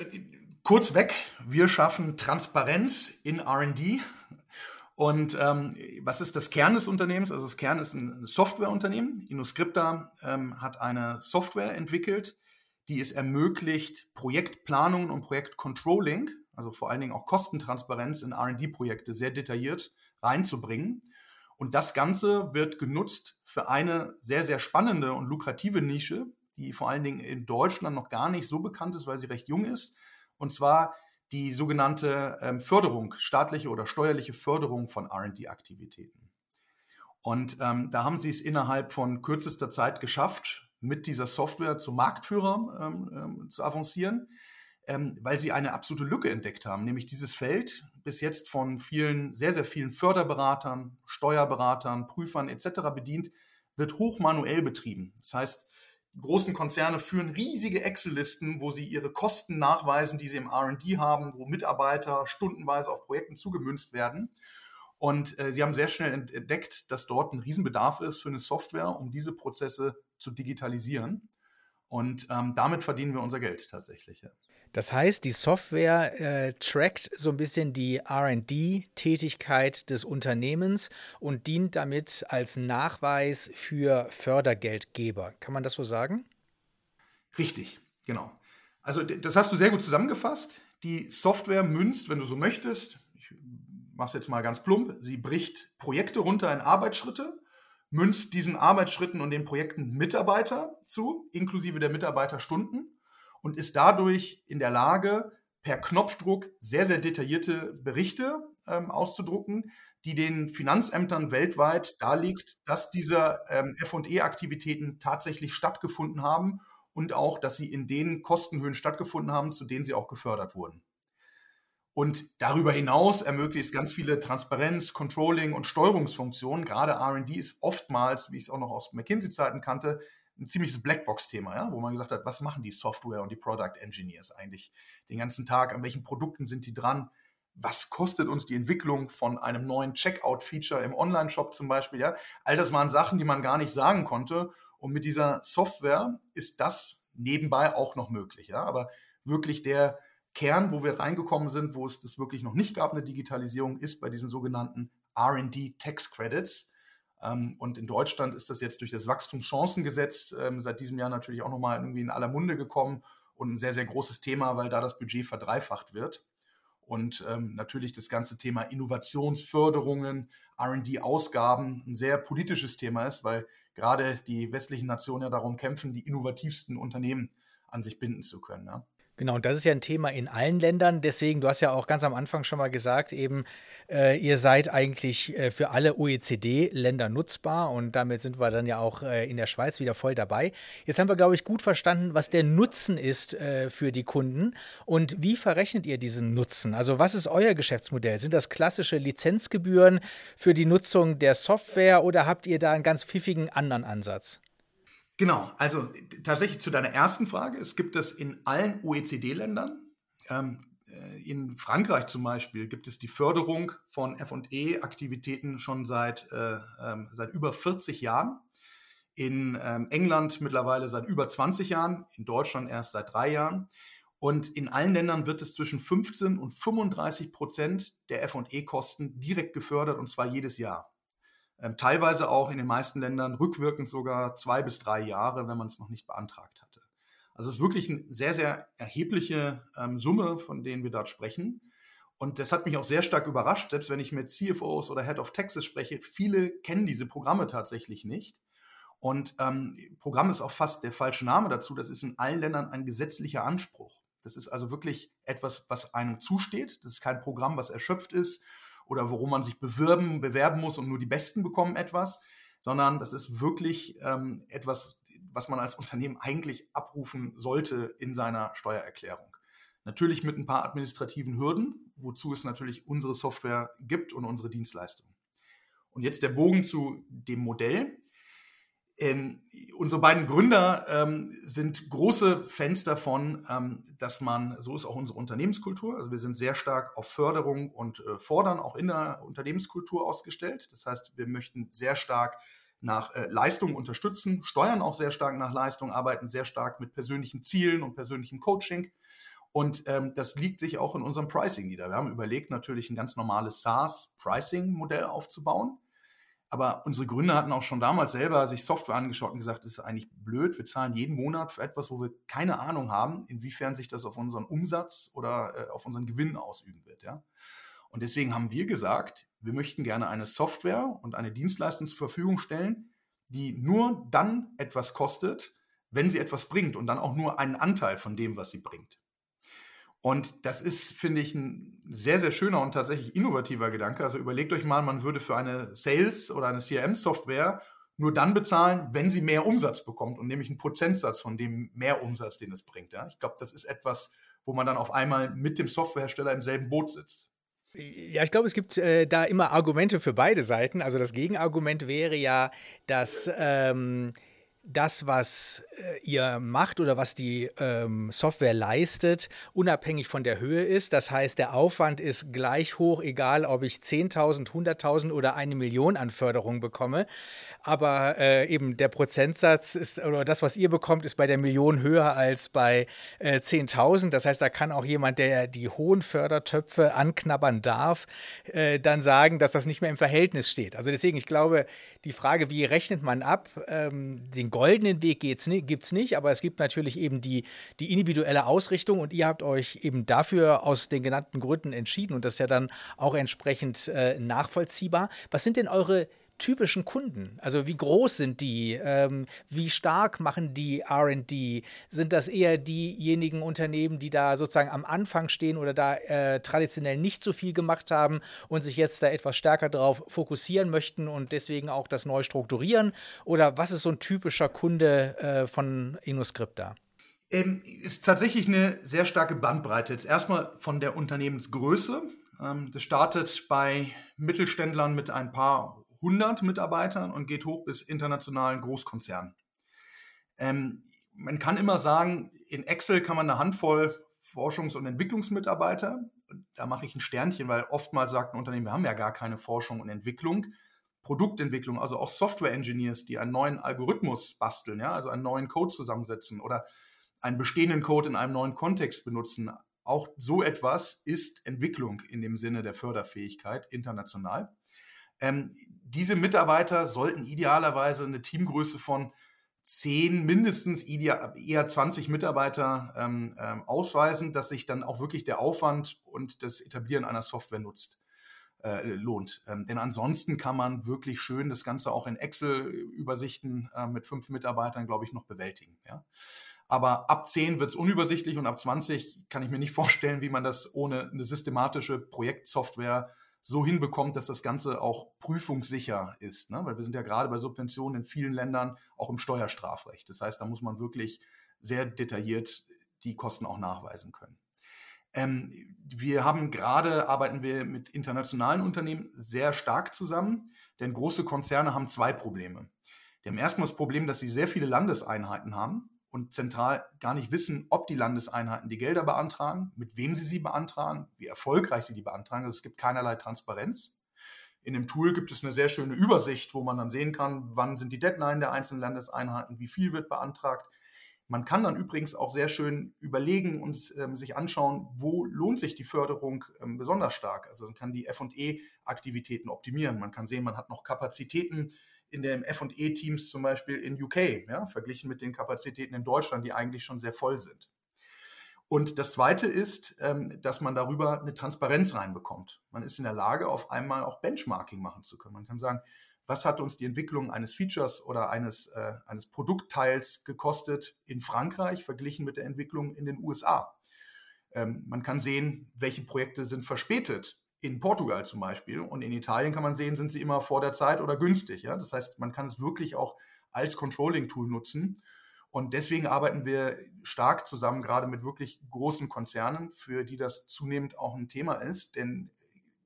kurz weg, wir schaffen Transparenz in RD. Und ähm, was ist das Kern des Unternehmens? Also das Kern ist ein Softwareunternehmen. InnoScripta ähm, hat eine Software entwickelt, die es ermöglicht, Projektplanungen und Projektcontrolling, also vor allen Dingen auch Kostentransparenz in RD-Projekte sehr detailliert reinzubringen. Und das Ganze wird genutzt für eine sehr, sehr spannende und lukrative Nische, die vor allen Dingen in Deutschland noch gar nicht so bekannt ist, weil sie recht jung ist. Und zwar die sogenannte ähm, Förderung, staatliche oder steuerliche Förderung von RD-Aktivitäten. Und ähm, da haben sie es innerhalb von kürzester Zeit geschafft, mit dieser Software zum Marktführer ähm, ähm zu avancieren ähm, weil sie eine absolute Lücke entdeckt haben, nämlich dieses Feld bis jetzt von vielen, sehr, sehr vielen Förderberatern, Steuerberatern, Prüfern etc. bedient, wird hochmanuell betrieben. Das heißt, großen Konzerne führen riesige Excel-Listen, wo sie ihre Kosten nachweisen, die sie im RD haben, wo Mitarbeiter stundenweise auf Projekten zugemünzt werden. Und äh, sie haben sehr schnell entdeckt, dass dort ein Riesenbedarf ist für eine Software, um diese Prozesse zu digitalisieren. Und ähm, damit verdienen wir unser Geld tatsächlich. Ja. Das heißt, die Software äh, trackt so ein bisschen die RD-Tätigkeit des Unternehmens und dient damit als Nachweis für Fördergeldgeber. Kann man das so sagen? Richtig, genau. Also das hast du sehr gut zusammengefasst. Die Software münzt, wenn du so möchtest, ich mache es jetzt mal ganz plump, sie bricht Projekte runter in Arbeitsschritte, münzt diesen Arbeitsschritten und den Projekten Mitarbeiter zu, inklusive der Mitarbeiterstunden und ist dadurch in der Lage, per Knopfdruck sehr, sehr detaillierte Berichte ähm, auszudrucken, die den Finanzämtern weltweit darlegt, dass diese ähm, FE-Aktivitäten tatsächlich stattgefunden haben und auch, dass sie in den Kostenhöhen stattgefunden haben, zu denen sie auch gefördert wurden. Und darüber hinaus ermöglicht es ganz viele Transparenz, Controlling und Steuerungsfunktionen. Gerade RD ist oftmals, wie ich es auch noch aus McKinsey-Zeiten kannte, ein ziemliches Blackbox-Thema, ja, wo man gesagt hat, was machen die Software und die Product Engineers eigentlich den ganzen Tag, an welchen Produkten sind die dran, was kostet uns die Entwicklung von einem neuen Checkout-Feature im Online-Shop zum Beispiel, ja, all das waren Sachen, die man gar nicht sagen konnte. Und mit dieser Software ist das nebenbei auch noch möglich, ja, aber wirklich der Kern, wo wir reingekommen sind, wo es das wirklich noch nicht gab, eine Digitalisierung, ist bei diesen sogenannten R&D Tax Credits und in Deutschland ist das jetzt durch das Wachstumschancengesetz ähm, seit diesem Jahr natürlich auch nochmal irgendwie in aller Munde gekommen und ein sehr, sehr großes Thema, weil da das Budget verdreifacht wird. Und ähm, natürlich das ganze Thema Innovationsförderungen, RD-Ausgaben ein sehr politisches Thema ist, weil gerade die westlichen Nationen ja darum kämpfen, die innovativsten Unternehmen an sich binden zu können. Ja. Genau, und das ist ja ein Thema in allen Ländern. Deswegen, du hast ja auch ganz am Anfang schon mal gesagt, eben, äh, ihr seid eigentlich äh, für alle OECD-Länder nutzbar und damit sind wir dann ja auch äh, in der Schweiz wieder voll dabei. Jetzt haben wir, glaube ich, gut verstanden, was der Nutzen ist äh, für die Kunden und wie verrechnet ihr diesen Nutzen? Also, was ist euer Geschäftsmodell? Sind das klassische Lizenzgebühren für die Nutzung der Software oder habt ihr da einen ganz pfiffigen anderen Ansatz? Genau, also tatsächlich zu deiner ersten Frage. Es gibt es in allen OECD-Ländern. Ähm, äh, in Frankreich zum Beispiel gibt es die Förderung von FE-Aktivitäten schon seit, äh, ähm, seit über 40 Jahren. In ähm, England mittlerweile seit über 20 Jahren, in Deutschland erst seit drei Jahren. Und in allen Ländern wird es zwischen 15 und 35 Prozent der FE-Kosten direkt gefördert und zwar jedes Jahr. Ähm, teilweise auch in den meisten Ländern rückwirkend sogar zwei bis drei Jahre, wenn man es noch nicht beantragt hatte. Also es ist wirklich eine sehr, sehr erhebliche ähm, Summe, von denen wir dort sprechen. Und das hat mich auch sehr stark überrascht, selbst wenn ich mit CFOs oder Head of Taxes spreche. Viele kennen diese Programme tatsächlich nicht. Und ähm, Programm ist auch fast der falsche Name dazu. Das ist in allen Ländern ein gesetzlicher Anspruch. Das ist also wirklich etwas, was einem zusteht. Das ist kein Programm, was erschöpft ist oder worum man sich bewirben, bewerben muss und nur die Besten bekommen etwas, sondern das ist wirklich ähm, etwas, was man als Unternehmen eigentlich abrufen sollte in seiner Steuererklärung. Natürlich mit ein paar administrativen Hürden, wozu es natürlich unsere Software gibt und unsere Dienstleistung. Und jetzt der Bogen zu dem Modell. Ähm, unsere beiden Gründer ähm, sind große Fans davon, ähm, dass man, so ist auch unsere Unternehmenskultur, also wir sind sehr stark auf Förderung und äh, Fordern auch in der Unternehmenskultur ausgestellt. Das heißt, wir möchten sehr stark nach äh, Leistung unterstützen, steuern auch sehr stark nach Leistung, arbeiten sehr stark mit persönlichen Zielen und persönlichem Coaching. Und ähm, das liegt sich auch in unserem Pricing nieder. Wir haben überlegt, natürlich ein ganz normales SaaS-Pricing-Modell aufzubauen aber unsere Gründer hatten auch schon damals selber sich Software angeschaut und gesagt, das ist eigentlich blöd. Wir zahlen jeden Monat für etwas, wo wir keine Ahnung haben, inwiefern sich das auf unseren Umsatz oder äh, auf unseren Gewinn ausüben wird. Ja? Und deswegen haben wir gesagt, wir möchten gerne eine Software und eine Dienstleistung zur Verfügung stellen, die nur dann etwas kostet, wenn sie etwas bringt und dann auch nur einen Anteil von dem, was sie bringt. Und das ist, finde ich, ein sehr, sehr schöner und tatsächlich innovativer Gedanke. Also überlegt euch mal, man würde für eine Sales- oder eine CRM-Software nur dann bezahlen, wenn sie mehr Umsatz bekommt und nämlich einen Prozentsatz von dem Mehrumsatz, den es bringt. Ja? Ich glaube, das ist etwas, wo man dann auf einmal mit dem Softwarehersteller im selben Boot sitzt. Ja, ich glaube, es gibt äh, da immer Argumente für beide Seiten. Also das Gegenargument wäre ja, dass ähm, das, was äh, ihr macht oder was die ähm, Software leistet, unabhängig von der Höhe ist. Das heißt, der Aufwand ist gleich hoch, egal ob ich 10.000, 100.000 oder eine Million an Förderung bekomme. Aber äh, eben der Prozentsatz ist, oder das, was ihr bekommt, ist bei der Million höher als bei äh, 10.000. Das heißt, da kann auch jemand, der die hohen Fördertöpfe anknabbern darf, äh, dann sagen, dass das nicht mehr im Verhältnis steht. Also deswegen, ich glaube, die Frage, wie rechnet man ab, ähm, den goldenen Weg gibt es nicht, aber es gibt natürlich eben die, die individuelle Ausrichtung und ihr habt euch eben dafür aus den genannten Gründen entschieden und das ist ja dann auch entsprechend äh, nachvollziehbar. Was sind denn eure typischen Kunden? Also wie groß sind die? Ähm, wie stark machen die RD? Sind das eher diejenigen Unternehmen, die da sozusagen am Anfang stehen oder da äh, traditionell nicht so viel gemacht haben und sich jetzt da etwas stärker darauf fokussieren möchten und deswegen auch das neu strukturieren? Oder was ist so ein typischer Kunde äh, von InnoScripta? Ähm, ist tatsächlich eine sehr starke Bandbreite. Jetzt erstmal von der Unternehmensgröße. Ähm, das startet bei Mittelständlern mit ein paar 100 Mitarbeitern und geht hoch bis internationalen Großkonzernen. Ähm, man kann immer sagen, in Excel kann man eine Handvoll Forschungs- und Entwicklungsmitarbeiter, da mache ich ein Sternchen, weil oftmals sagt ein Unternehmen, wir haben ja gar keine Forschung und Entwicklung. Produktentwicklung, also auch Software-Engineers, die einen neuen Algorithmus basteln, ja, also einen neuen Code zusammensetzen oder einen bestehenden Code in einem neuen Kontext benutzen. Auch so etwas ist Entwicklung in dem Sinne der Förderfähigkeit international. Ähm, diese Mitarbeiter sollten idealerweise eine Teamgröße von 10, mindestens eher 20 Mitarbeiter ähm, ähm, ausweisen, dass sich dann auch wirklich der Aufwand und das Etablieren einer Software nutzt, äh, lohnt. Ähm, denn ansonsten kann man wirklich schön das Ganze auch in Excel-Übersichten äh, mit fünf Mitarbeitern, glaube ich, noch bewältigen. Ja? Aber ab 10 wird es unübersichtlich und ab 20 kann ich mir nicht *laughs* vorstellen, wie man das ohne eine systematische Projektsoftware so hinbekommt, dass das Ganze auch prüfungssicher ist. Ne? Weil wir sind ja gerade bei Subventionen in vielen Ländern auch im Steuerstrafrecht. Das heißt, da muss man wirklich sehr detailliert die Kosten auch nachweisen können. Ähm, wir haben gerade, arbeiten wir mit internationalen Unternehmen sehr stark zusammen, denn große Konzerne haben zwei Probleme. Die haben erstmal das Problem, dass sie sehr viele Landeseinheiten haben und zentral gar nicht wissen, ob die Landeseinheiten die Gelder beantragen, mit wem sie sie beantragen, wie erfolgreich sie die beantragen. Also es gibt keinerlei Transparenz. In dem Tool gibt es eine sehr schöne Übersicht, wo man dann sehen kann, wann sind die Deadline der einzelnen Landeseinheiten, wie viel wird beantragt. Man kann dann übrigens auch sehr schön überlegen und ähm, sich anschauen, wo lohnt sich die Förderung ähm, besonders stark. Also man kann die FE-Aktivitäten optimieren. Man kann sehen, man hat noch Kapazitäten in den FE-Teams zum Beispiel in UK, ja, verglichen mit den Kapazitäten in Deutschland, die eigentlich schon sehr voll sind. Und das Zweite ist, ähm, dass man darüber eine Transparenz reinbekommt. Man ist in der Lage, auf einmal auch Benchmarking machen zu können. Man kann sagen, was hat uns die Entwicklung eines Features oder eines, äh, eines Produktteils gekostet in Frankreich verglichen mit der Entwicklung in den USA. Ähm, man kann sehen, welche Projekte sind verspätet in Portugal zum Beispiel. Und in Italien kann man sehen, sind sie immer vor der Zeit oder günstig. Ja? Das heißt, man kann es wirklich auch als Controlling-Tool nutzen. Und deswegen arbeiten wir stark zusammen, gerade mit wirklich großen Konzernen, für die das zunehmend auch ein Thema ist. Denn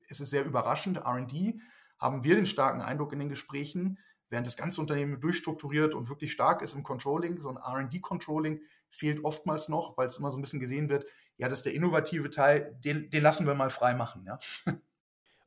es ist sehr überraschend, RD haben wir den starken Eindruck in den Gesprächen, während das ganze Unternehmen durchstrukturiert und wirklich stark ist im Controlling, so ein RD-Controlling fehlt oftmals noch, weil es immer so ein bisschen gesehen wird, ja, das ist der innovative Teil, den, den lassen wir mal frei machen. Ja.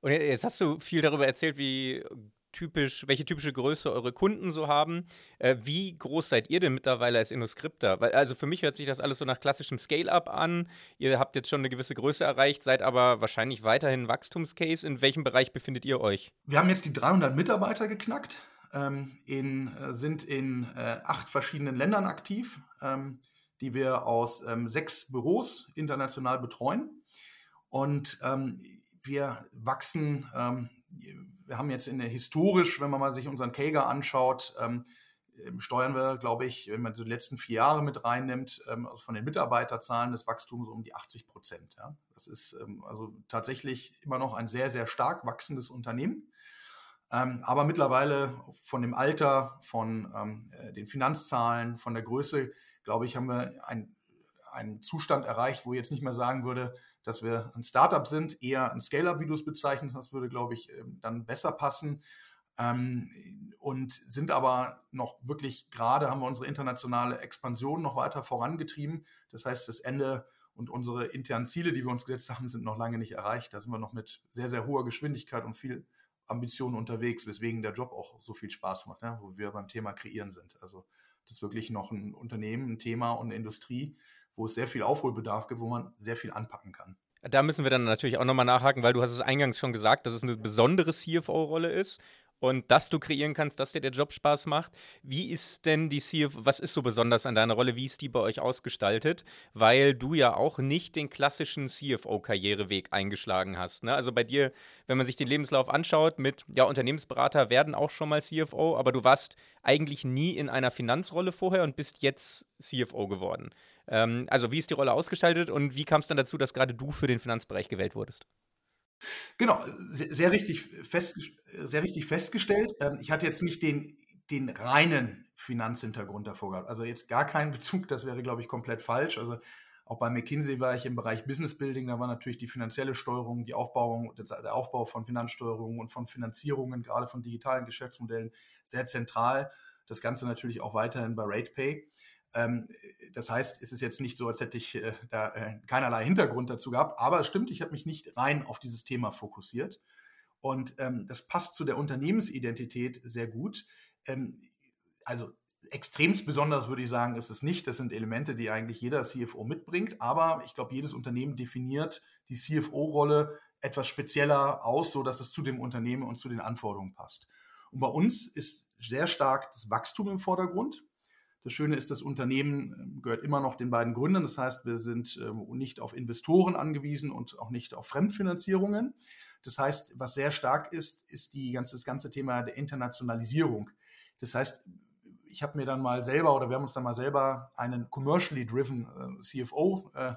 Und jetzt hast du viel darüber erzählt, wie typisch, welche typische Größe eure Kunden so haben. Äh, wie groß seid ihr denn mittlerweile als InnoScripta? Weil, also für mich hört sich das alles so nach klassischem Scale-up an. Ihr habt jetzt schon eine gewisse Größe erreicht, seid aber wahrscheinlich weiterhin Wachstumscase. In welchem Bereich befindet ihr euch? Wir haben jetzt die 300 Mitarbeiter geknackt, ähm, in, äh, sind in äh, acht verschiedenen Ländern aktiv, ähm, die wir aus ähm, sechs Büros international betreuen. Und ähm, wir wachsen ähm, wir haben jetzt in der historisch, wenn man mal sich unseren Kager anschaut, ähm, ähm, steuern wir, glaube ich, wenn man so die letzten vier Jahre mit reinnimmt, ähm, also von den Mitarbeiterzahlen des Wachstums um die 80 Prozent. Ja. Das ist also tatsächlich immer noch ein sehr, sehr stark wachsendes Unternehmen. Aber mittlerweile von dem Alter, von äh, den Finanzzahlen, von der Größe, glaube ich, haben wir ein, einen Zustand erreicht, wo ich jetzt nicht mehr sagen würde, dass wir ein Startup sind, eher ein Scale-up, wie du es bezeichnest. Das würde, glaube ich, ähm, dann besser passen. Ähm, und sind aber noch wirklich gerade, haben wir unsere internationale Expansion noch weiter vorangetrieben. Das heißt, das Ende und unsere internen Ziele, die wir uns gesetzt haben, sind noch lange nicht erreicht. Da sind wir noch mit sehr, sehr hoher Geschwindigkeit und viel Ambitionen unterwegs, weswegen der Job auch so viel Spaß macht, ne? wo wir beim Thema Kreieren sind. Also das ist wirklich noch ein Unternehmen, ein Thema und eine Industrie, wo es sehr viel Aufholbedarf gibt, wo man sehr viel anpacken kann. Da müssen wir dann natürlich auch nochmal nachhaken, weil du hast es eingangs schon gesagt, dass es eine besondere CFO-Rolle ist und dass du kreieren kannst, dass dir der Job Spaß macht. Wie ist denn die CFO, was ist so besonders an deiner Rolle? Wie ist die bei euch ausgestaltet? Weil du ja auch nicht den klassischen CFO-Karriereweg eingeschlagen hast. Ne? Also bei dir, wenn man sich den Lebenslauf anschaut, mit, ja, Unternehmensberater werden auch schon mal CFO, aber du warst eigentlich nie in einer Finanzrolle vorher und bist jetzt CFO geworden. Ähm, also wie ist die Rolle ausgestaltet und wie kam es dann dazu, dass gerade du für den Finanzbereich gewählt wurdest? Genau, sehr, richtig, fest, sehr richtig festgestellt. Ähm, ich hatte jetzt nicht den, den reinen Finanzhintergrund davor gehabt. Also jetzt gar keinen Bezug, das wäre, glaube ich, komplett falsch. Also auch bei McKinsey war ich im Bereich Business Building, da war natürlich die finanzielle Steuerung, die Aufbauung, der Aufbau von Finanzsteuerungen und von Finanzierungen, gerade von digitalen Geschäftsmodellen, sehr zentral. Das Ganze natürlich auch weiterhin bei RatePay. Ähm, das heißt, es ist jetzt nicht so, als hätte ich äh, da äh, keinerlei Hintergrund dazu gehabt, aber es stimmt, ich habe mich nicht rein auf dieses Thema fokussiert. Und ähm, das passt zu der Unternehmensidentität sehr gut. Ähm, also extremst besonders würde ich sagen, ist es nicht. Das sind Elemente, die eigentlich jeder CFO mitbringt. Aber ich glaube, jedes Unternehmen definiert die CFO-Rolle etwas spezieller aus, so dass es zu dem Unternehmen und zu den Anforderungen passt. Und bei uns ist sehr stark das Wachstum im Vordergrund. Das Schöne ist, das Unternehmen ähm, gehört immer noch den beiden Gründern. Das heißt, wir sind ähm, nicht auf Investoren angewiesen und auch nicht auf Fremdfinanzierungen. Das heißt, was sehr stark ist, ist die ganze, das ganze Thema der Internationalisierung. Das heißt, ich habe mir dann mal selber oder wir haben uns dann mal selber einen commercially driven äh, CFO äh,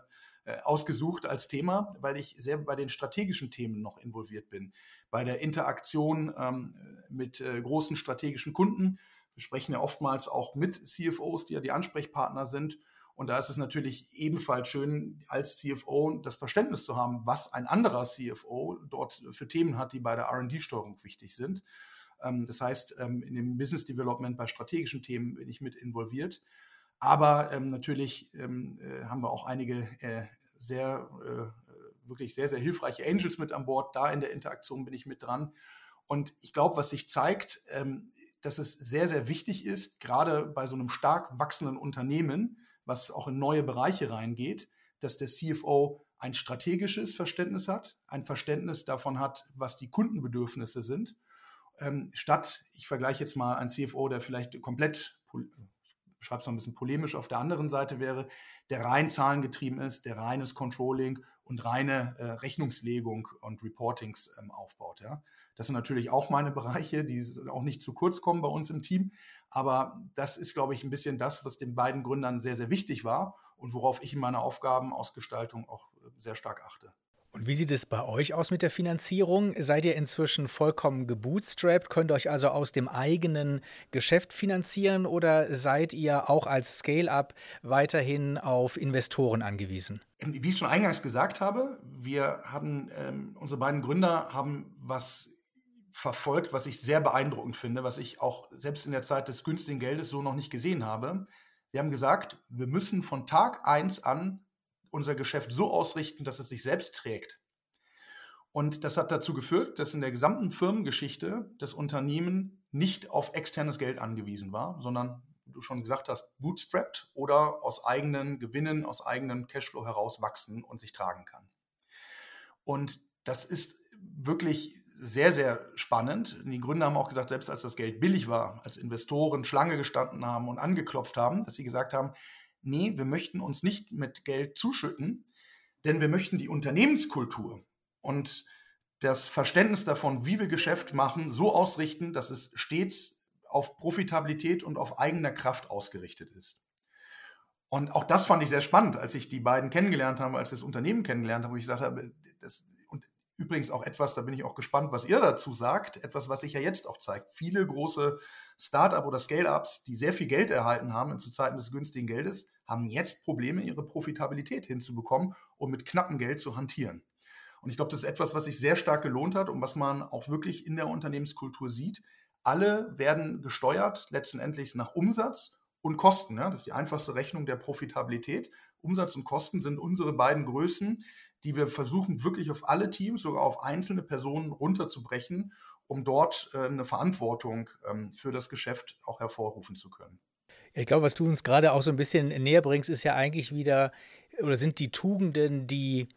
äh, ausgesucht als Thema, weil ich sehr bei den strategischen Themen noch involviert bin. Bei der Interaktion ähm, mit äh, großen strategischen Kunden, wir sprechen ja oftmals auch mit CFOs, die ja die Ansprechpartner sind. Und da ist es natürlich ebenfalls schön, als CFO das Verständnis zu haben, was ein anderer CFO dort für Themen hat, die bei der RD-Steuerung wichtig sind. Ähm, das heißt, ähm, in dem Business Development bei strategischen Themen bin ich mit involviert. Aber ähm, natürlich äh, haben wir auch einige äh, sehr, äh, wirklich sehr, sehr hilfreiche Angels mit an Bord. Da in der Interaktion bin ich mit dran. Und ich glaube, was sich zeigt, dass es sehr, sehr wichtig ist, gerade bei so einem stark wachsenden Unternehmen, was auch in neue Bereiche reingeht, dass der CFO ein strategisches Verständnis hat, ein Verständnis davon hat, was die Kundenbedürfnisse sind, ähm, statt, ich vergleiche jetzt mal einen CFO, der vielleicht komplett, ich schreibe es noch ein bisschen polemisch, auf der anderen Seite wäre, der rein zahlengetrieben ist, der reines Controlling und reine äh, Rechnungslegung und Reportings ähm, aufbaut. Ja. Das sind natürlich auch meine Bereiche, die auch nicht zu kurz kommen bei uns im Team. Aber das ist, glaube ich, ein bisschen das, was den beiden Gründern sehr, sehr wichtig war und worauf ich in meiner Aufgabenausgestaltung auch äh, sehr stark achte. Und wie sieht es bei euch aus mit der Finanzierung? Seid ihr inzwischen vollkommen gebootstrapped? Könnt ihr euch also aus dem eigenen Geschäft finanzieren oder seid ihr auch als Scale-up weiterhin auf Investoren angewiesen? Wie ich schon eingangs gesagt habe, wir hatten, ähm, unsere beiden Gründer haben was verfolgt, was ich sehr beeindruckend finde, was ich auch selbst in der Zeit des günstigen Geldes so noch nicht gesehen habe. Sie haben gesagt, wir müssen von Tag 1 an unser Geschäft so ausrichten, dass es sich selbst trägt. Und das hat dazu geführt, dass in der gesamten Firmengeschichte das Unternehmen nicht auf externes Geld angewiesen war, sondern, wie du schon gesagt hast, bootstrapped oder aus eigenen Gewinnen, aus eigenem Cashflow heraus wachsen und sich tragen kann. Und das ist wirklich sehr, sehr spannend. Die Gründer haben auch gesagt, selbst als das Geld billig war, als Investoren Schlange gestanden haben und angeklopft haben, dass sie gesagt haben, nee, wir möchten uns nicht mit Geld zuschütten, denn wir möchten die Unternehmenskultur und das Verständnis davon, wie wir Geschäft machen, so ausrichten, dass es stets auf Profitabilität und auf eigener Kraft ausgerichtet ist. Und auch das fand ich sehr spannend, als ich die beiden kennengelernt habe, als ich das Unternehmen kennengelernt habe, wo ich gesagt habe, das, Übrigens auch etwas, da bin ich auch gespannt, was ihr dazu sagt, etwas, was sich ja jetzt auch zeigt. Viele große Start-up oder Scale-ups, die sehr viel Geld erhalten haben zu Zeiten des günstigen Geldes, haben jetzt Probleme, ihre Profitabilität hinzubekommen und mit knappem Geld zu hantieren. Und ich glaube, das ist etwas, was sich sehr stark gelohnt hat und was man auch wirklich in der Unternehmenskultur sieht. Alle werden gesteuert letztendlich nach Umsatz und Kosten. Ja? Das ist die einfachste Rechnung der Profitabilität. Umsatz und Kosten sind unsere beiden Größen, die wir versuchen wirklich auf alle Teams, sogar auf einzelne Personen runterzubrechen, um dort äh, eine Verantwortung ähm, für das Geschäft auch hervorrufen zu können. Ich glaube, was du uns gerade auch so ein bisschen näher bringst, ist ja eigentlich wieder, oder sind die Tugenden, die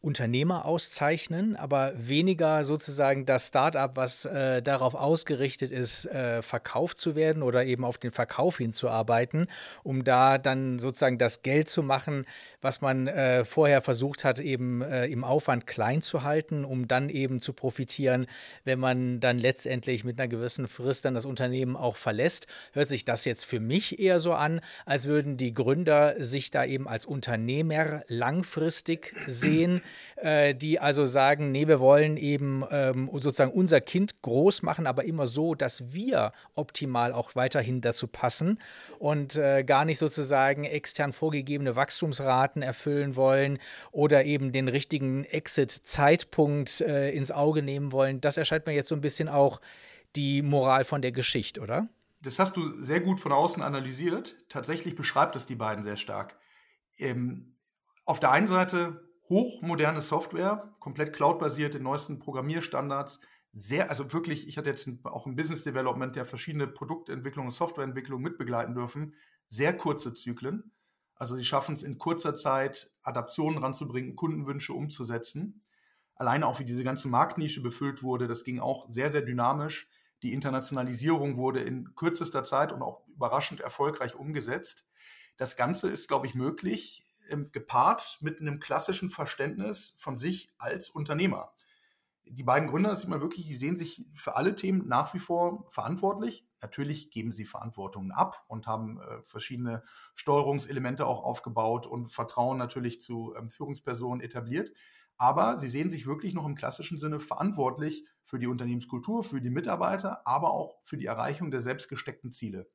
Unternehmer auszeichnen, aber weniger sozusagen das Startup, was äh, darauf ausgerichtet ist, äh, verkauft zu werden oder eben auf den Verkauf hinzuarbeiten, um da dann sozusagen das Geld zu machen, was man äh, vorher versucht hat, eben äh, im Aufwand klein zu halten, um dann eben zu profitieren, wenn man dann letztendlich mit einer gewissen Frist dann das Unternehmen auch verlässt. Hört sich das jetzt für mich eher so an, als würden die Gründer sich da eben als Unternehmer langfristig sehen äh, die also sagen, nee, wir wollen eben ähm, sozusagen unser Kind groß machen, aber immer so, dass wir optimal auch weiterhin dazu passen und äh, gar nicht sozusagen extern vorgegebene Wachstumsraten erfüllen wollen oder eben den richtigen Exit-Zeitpunkt äh, ins Auge nehmen wollen. Das erscheint mir jetzt so ein bisschen auch die Moral von der Geschichte, oder? Das hast du sehr gut von außen analysiert. Tatsächlich beschreibt es die beiden sehr stark. Ähm, auf der einen Seite hochmoderne Software, komplett cloudbasiert, den neuesten Programmierstandards. Sehr, also wirklich, ich hatte jetzt auch im Business Development ja verschiedene Produktentwicklung und Softwareentwicklung mitbegleiten dürfen. Sehr kurze Zyklen. Also sie schaffen es in kurzer Zeit, Adaptionen ranzubringen, Kundenwünsche umzusetzen. Alleine auch wie diese ganze Marktnische befüllt wurde, das ging auch sehr, sehr dynamisch. Die Internationalisierung wurde in kürzester Zeit und auch überraschend erfolgreich umgesetzt. Das Ganze ist, glaube ich, möglich, gepaart mit einem klassischen Verständnis von sich als Unternehmer. Die beiden Gründer, das sieht man wirklich, die sehen sich für alle Themen nach wie vor verantwortlich. Natürlich geben sie Verantwortungen ab und haben äh, verschiedene Steuerungselemente auch aufgebaut und Vertrauen natürlich zu ähm, Führungspersonen etabliert. Aber sie sehen sich wirklich noch im klassischen Sinne verantwortlich für die Unternehmenskultur, für die Mitarbeiter, aber auch für die Erreichung der selbstgesteckten Ziele.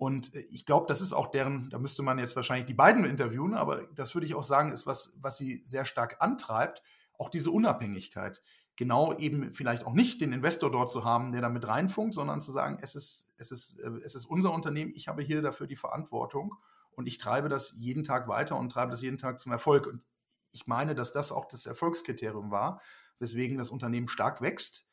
Und äh, ich glaube, das ist auch deren, da müsste man jetzt wahrscheinlich die beiden interviewen, aber das würde ich auch sagen, ist was, was sie sehr stark antreibt, auch diese Unabhängigkeit. Genau eben vielleicht auch nicht den Investor dort zu haben, der damit reinfunkt, sondern zu sagen, es ist, es ist, äh, es ist unser Unternehmen, ich habe hier dafür die Verantwortung und ich treibe das jeden Tag weiter und treibe das jeden Tag zum Erfolg. Und ich meine, dass das auch das Erfolgskriterium war, weswegen das Unternehmen stark wächst,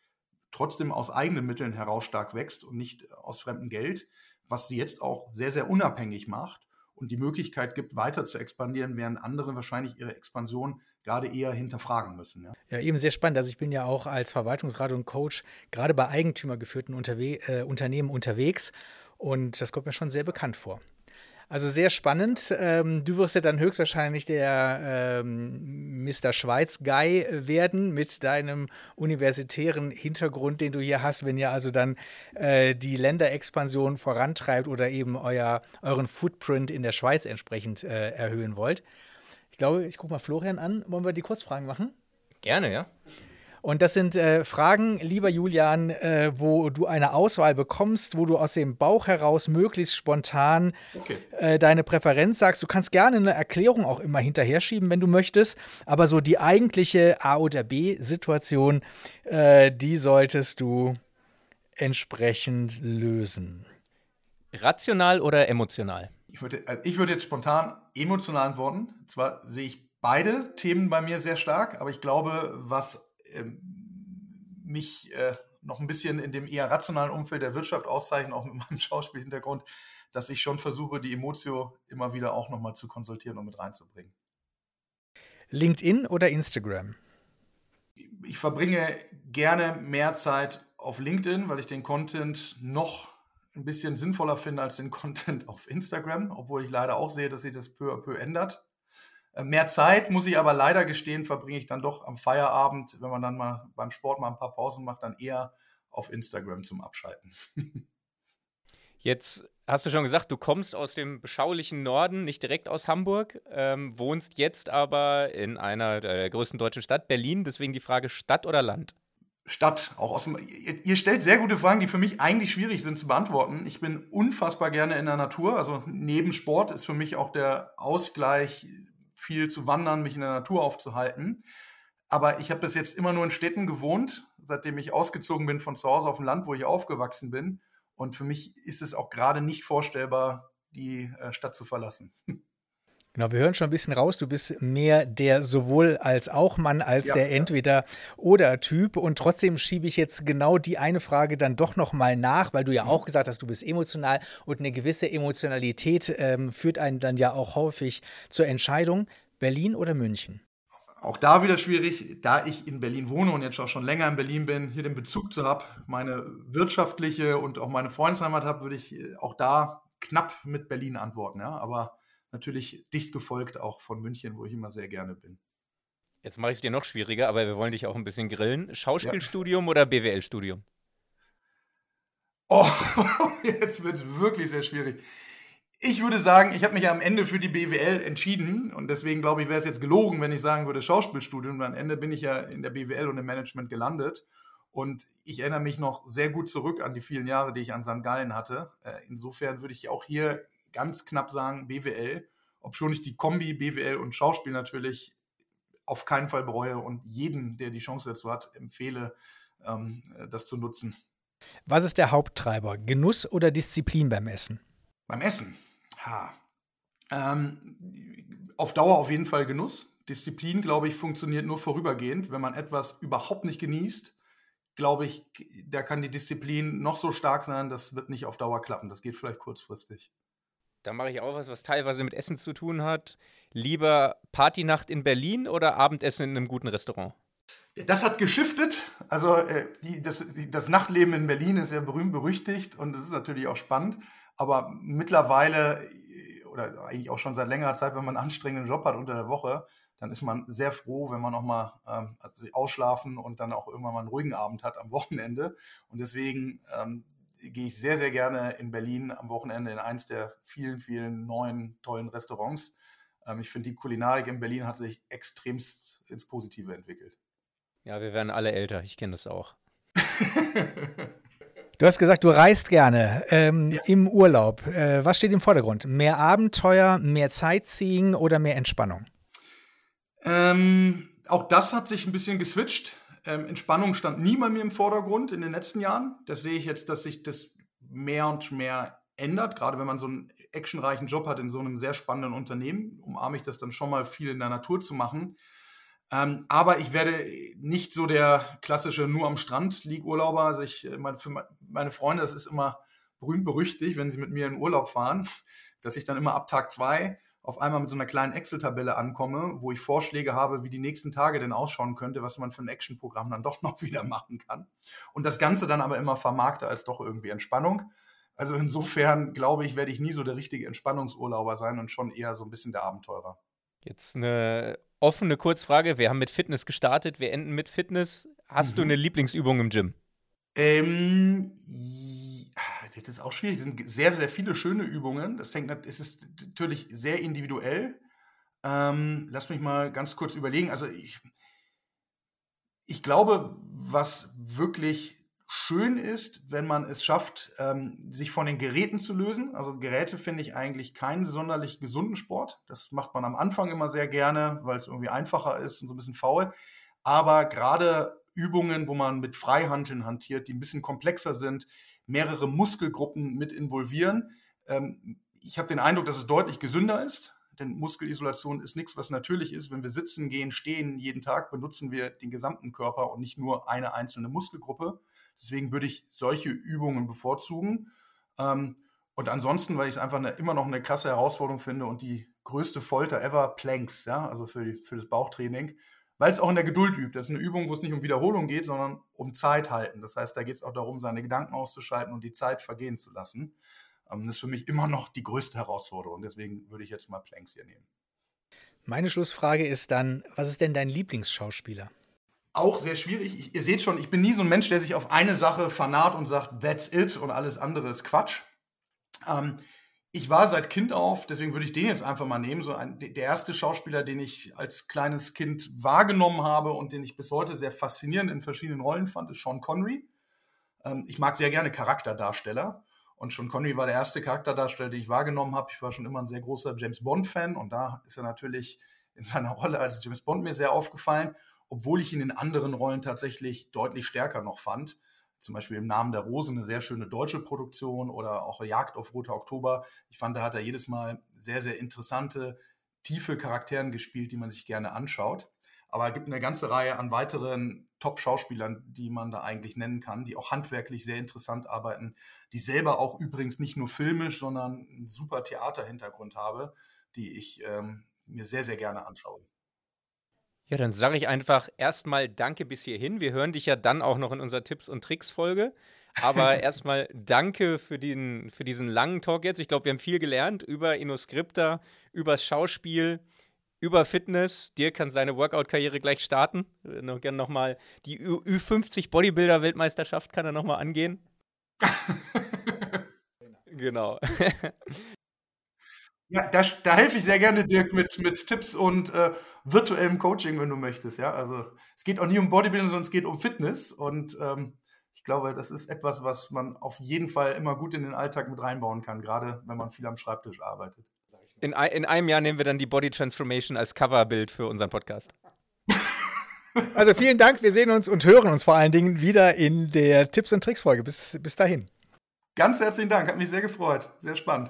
trotzdem aus eigenen Mitteln heraus stark wächst und nicht aus fremdem Geld was sie jetzt auch sehr, sehr unabhängig macht und die Möglichkeit gibt, weiter zu expandieren, während andere wahrscheinlich ihre Expansion gerade eher hinterfragen müssen. Ja. ja, eben sehr spannend. Also ich bin ja auch als Verwaltungsrat und Coach gerade bei eigentümergeführten Unterwe äh, Unternehmen unterwegs und das kommt mir schon sehr bekannt vor. Also sehr spannend. Ähm, du wirst ja dann höchstwahrscheinlich der ähm, Mr. Schweiz-Guy werden mit deinem universitären Hintergrund, den du hier hast, wenn ihr also dann äh, die Länderexpansion vorantreibt oder eben euer, euren Footprint in der Schweiz entsprechend äh, erhöhen wollt. Ich glaube, ich gucke mal Florian an. Wollen wir die Kurzfragen machen? Gerne, ja. Und das sind äh, Fragen, lieber Julian, äh, wo du eine Auswahl bekommst, wo du aus dem Bauch heraus möglichst spontan okay. äh, deine Präferenz sagst. Du kannst gerne eine Erklärung auch immer hinterher schieben, wenn du möchtest. Aber so die eigentliche A- oder B-Situation, äh, die solltest du entsprechend lösen. Rational oder emotional? Ich würde, also ich würde jetzt spontan emotional antworten. Zwar sehe ich beide Themen bei mir sehr stark, aber ich glaube, was mich äh, noch ein bisschen in dem eher rationalen Umfeld der Wirtschaft auszeichnet, auch mit *laughs* meinem Schauspielhintergrund, dass ich schon versuche, die Emotio immer wieder auch nochmal zu konsultieren und mit reinzubringen. LinkedIn oder Instagram? Ich verbringe gerne mehr Zeit auf LinkedIn, weil ich den Content noch ein bisschen sinnvoller finde als den *laughs* Content auf Instagram, obwohl ich leider auch sehe, dass sich das peu à peu ändert. Äh, mehr Zeit, muss ich aber leider gestehen, verbringe ich dann doch am Feierabend, wenn man dann mal beim Sport mal ein paar Pausen macht, dann eher auf Instagram zum Abschalten. *laughs* Jetzt hast du schon gesagt, du kommst aus dem beschaulichen Norden, nicht direkt aus Hamburg, ähm, wohnst jetzt aber in einer der größten deutschen Stadt, Berlin. Deswegen die Frage: Stadt oder Land? Stadt, auch aus dem. Ihr, ihr, stellt sehr gute Fragen, die für mich eigentlich schwierig sind zu beantworten. Ich bin unfassbar gerne in der Natur. Also neben Sport ist für mich auch der Ausgleich, viel zu wandern, mich in der Natur aufzuhalten. Aber ich habe bis jetzt immer nur in Städten gewohnt, seitdem ich ausgezogen bin von zu Hause auf dem Land, wo ich aufgewachsen bin. Und für mich ist es auch gerade nicht vorstellbar, die äh, Stadt zu verlassen. *laughs* Genau, wir hören schon ein bisschen raus, du bist mehr der sowohl als auch Mann als ja, der entweder oder Typ und trotzdem schiebe ich jetzt genau die eine Frage dann doch noch mal nach, weil du ja mhm. auch gesagt hast, du bist emotional. Und eine gewisse Emotionalität ähm, führt einen dann ja auch häufig zur Entscheidung. Berlin oder München. Auch da wieder schwierig, da ich in Berlin wohne und jetzt auch schon länger in Berlin bin, hier den Bezug zu habe, meine wirtschaftliche und auch meine Freundesheimat habe, würde ich äh, auch da knapp mit Berlin antworten, ja, aber natürlich dicht gefolgt auch von München, wo ich immer sehr gerne bin. Jetzt mache ich es dir noch schwieriger, aber wir wollen dich auch ein bisschen grillen. Schauspielstudium ja. oder BWL-Studium? Oh, *laughs* jetzt wird wirklich sehr schwierig. Ich würde sagen, ich habe mich ja am Ende für die BWL entschieden und deswegen glaube ich, wäre es jetzt gelogen, wenn ich sagen würde Schauspielstudium. Am Ende bin ich ja in der BWL und im Management gelandet und ich erinnere mich noch sehr gut zurück an die vielen Jahre, die ich an St. Gallen hatte. Äh, insofern würde ich auch hier ganz knapp sagen BWL, obschon ich die Kombi BWL und Schauspiel natürlich auf keinen Fall bereue und jeden, der die Chance dazu hat, empfehle, ähm, das zu nutzen. Was ist der Haupttreiber? Genuss oder Disziplin beim Essen? Beim Essen? Ha. Ähm, auf Dauer auf jeden Fall Genuss. Disziplin, glaube ich, funktioniert nur vorübergehend. Wenn man etwas überhaupt nicht genießt, glaube ich, da kann die Disziplin noch so stark sein, das wird nicht auf Dauer klappen. Das geht vielleicht kurzfristig. Da mache ich auch was, was teilweise mit Essen zu tun hat. Lieber Partynacht in Berlin oder Abendessen in einem guten Restaurant? Das hat geschiftet. Also äh, die, das, die, das, Nachtleben in Berlin ist ja berühmt berüchtigt und es ist natürlich auch spannend. Aber mittlerweile äh, oder eigentlich auch schon seit längerer Zeit, wenn man einen anstrengenden Job hat unter der Woche, dann ist man sehr froh, wenn man noch mal ähm, also ausschlafen und dann auch irgendwann mal einen ruhigen Abend hat am Wochenende. Und deswegen ähm, gehe ich sehr, sehr gerne in Berlin am Wochenende in eins der vielen, vielen neuen, tollen Restaurants. Ähm, ich finde, die Kulinarik in Berlin hat sich extremst ins Positive entwickelt. Ja, wir werden alle älter. Ich kenne das auch. *laughs* Du hast gesagt, du reist gerne ähm, ja. im Urlaub. Äh, was steht im Vordergrund? Mehr Abenteuer, mehr Sightseeing oder mehr Entspannung? Ähm, auch das hat sich ein bisschen geswitcht. Ähm, Entspannung stand nie bei mir im Vordergrund in den letzten Jahren. Das sehe ich jetzt, dass sich das mehr und mehr ändert. Gerade wenn man so einen actionreichen Job hat in so einem sehr spannenden Unternehmen, umarme ich das dann schon mal viel in der Natur zu machen. Ähm, aber ich werde nicht so der klassische nur am Strand lieg Urlauber. Also ich, äh, meine, für meine Freunde, das ist immer berühmt berüchtigt, wenn sie mit mir in Urlaub fahren, *laughs* dass ich dann immer ab Tag zwei auf einmal mit so einer kleinen Excel-Tabelle ankomme, wo ich Vorschläge habe, wie die nächsten Tage denn ausschauen könnte, was man für ein Action-Programm dann *laughs* doch noch wieder machen kann. Und das Ganze dann aber immer vermarkte als doch irgendwie Entspannung. Also insofern glaube ich, werde ich nie so der richtige Entspannungsurlauber sein und schon eher so ein bisschen der Abenteurer. Jetzt eine offene Kurzfrage. Wir haben mit Fitness gestartet, wir enden mit Fitness. Hast mhm. du eine Lieblingsübung im Gym? Ähm, das ist auch schwierig. Es sind sehr, sehr viele schöne Übungen. Das hängt, es ist natürlich sehr individuell. Ähm, lass mich mal ganz kurz überlegen. Also ich, ich glaube, was wirklich schön ist, wenn man es schafft, ähm, sich von den Geräten zu lösen. Also Geräte finde ich eigentlich keinen sonderlich gesunden Sport. Das macht man am Anfang immer sehr gerne, weil es irgendwie einfacher ist und so ein bisschen faul. Aber gerade Übungen, wo man mit Freihandeln hantiert, die ein bisschen komplexer sind, mehrere Muskelgruppen mit involvieren. Ähm, ich habe den Eindruck, dass es deutlich gesünder ist, denn Muskelisolation ist nichts, was natürlich ist. Wenn wir sitzen, gehen, stehen, jeden Tag benutzen wir den gesamten Körper und nicht nur eine einzelne Muskelgruppe. Deswegen würde ich solche Übungen bevorzugen. Ähm, und ansonsten, weil ich es einfach eine, immer noch eine krasse Herausforderung finde und die größte Folter ever, Planks, ja, also für, für das Bauchtraining, weil es auch in der Geduld übt. Das ist eine Übung, wo es nicht um Wiederholung geht, sondern um Zeit halten. Das heißt, da geht es auch darum, seine Gedanken auszuschalten und die Zeit vergehen zu lassen. Ähm, das ist für mich immer noch die größte Herausforderung. Deswegen würde ich jetzt mal Planks hier nehmen. Meine Schlussfrage ist dann, was ist denn dein Lieblingsschauspieler? Auch sehr schwierig. Ich, ihr seht schon, ich bin nie so ein Mensch, der sich auf eine Sache fanat und sagt, that's it und alles andere ist Quatsch. Ähm, ich war seit Kind auf, deswegen würde ich den jetzt einfach mal nehmen, so ein, der erste Schauspieler, den ich als kleines Kind wahrgenommen habe und den ich bis heute sehr faszinierend in verschiedenen Rollen fand, ist Sean Connery. Ähm, ich mag sehr gerne Charakterdarsteller und Sean Connery war der erste Charakterdarsteller, den ich wahrgenommen habe. Ich war schon immer ein sehr großer James Bond-Fan und da ist er natürlich in seiner Rolle als James Bond mir sehr aufgefallen, obwohl ich ihn in anderen Rollen tatsächlich deutlich stärker noch fand. Zum Beispiel im Namen der Rose eine sehr schöne deutsche Produktion oder auch Jagd auf Roter Oktober. Ich fand, da hat er jedes Mal sehr, sehr interessante, tiefe Charakteren gespielt, die man sich gerne anschaut. Aber es gibt eine ganze Reihe an weiteren Top-Schauspielern, die man da eigentlich nennen kann, die auch handwerklich sehr interessant arbeiten, die selber auch übrigens nicht nur filmisch, sondern einen super Theaterhintergrund habe, die ich ähm, mir sehr, sehr gerne anschaue. Ja, dann sage ich einfach erstmal Danke bis hierhin. Wir hören dich ja dann auch noch in unserer Tipps- und Tricks-Folge. Aber *laughs* erstmal danke für, den, für diesen langen Talk jetzt. Ich glaube, wir haben viel gelernt über InnoScripta, über das Schauspiel, über Fitness. Dir kann seine Workout-Karriere gleich starten. Noch gerne nochmal die Ü Ü50 Bodybuilder-Weltmeisterschaft kann er nochmal angehen. *laughs* genau. *laughs* ja, da, da helfe ich sehr gerne, Dirk, mit, mit Tipps und äh, virtuellem Coaching, wenn du möchtest. Ja, also es geht auch nie um Bodybuilding, sondern es geht um Fitness. Und ähm, ich glaube, das ist etwas, was man auf jeden Fall immer gut in den Alltag mit reinbauen kann, gerade wenn man viel am Schreibtisch arbeitet. In, in einem Jahr nehmen wir dann die Body Transformation als Coverbild für unseren Podcast. *laughs* Also vielen Dank, wir sehen uns und hören uns vor allen Dingen wieder in der Tipps und Tricks Folge. Bis, bis dahin. Ganz herzlichen Dank, hat mich sehr gefreut. Sehr spannend.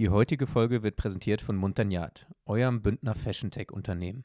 Die heutige Folge wird präsentiert von Montagnat, eurem Bündner Fashion-Tech-Unternehmen.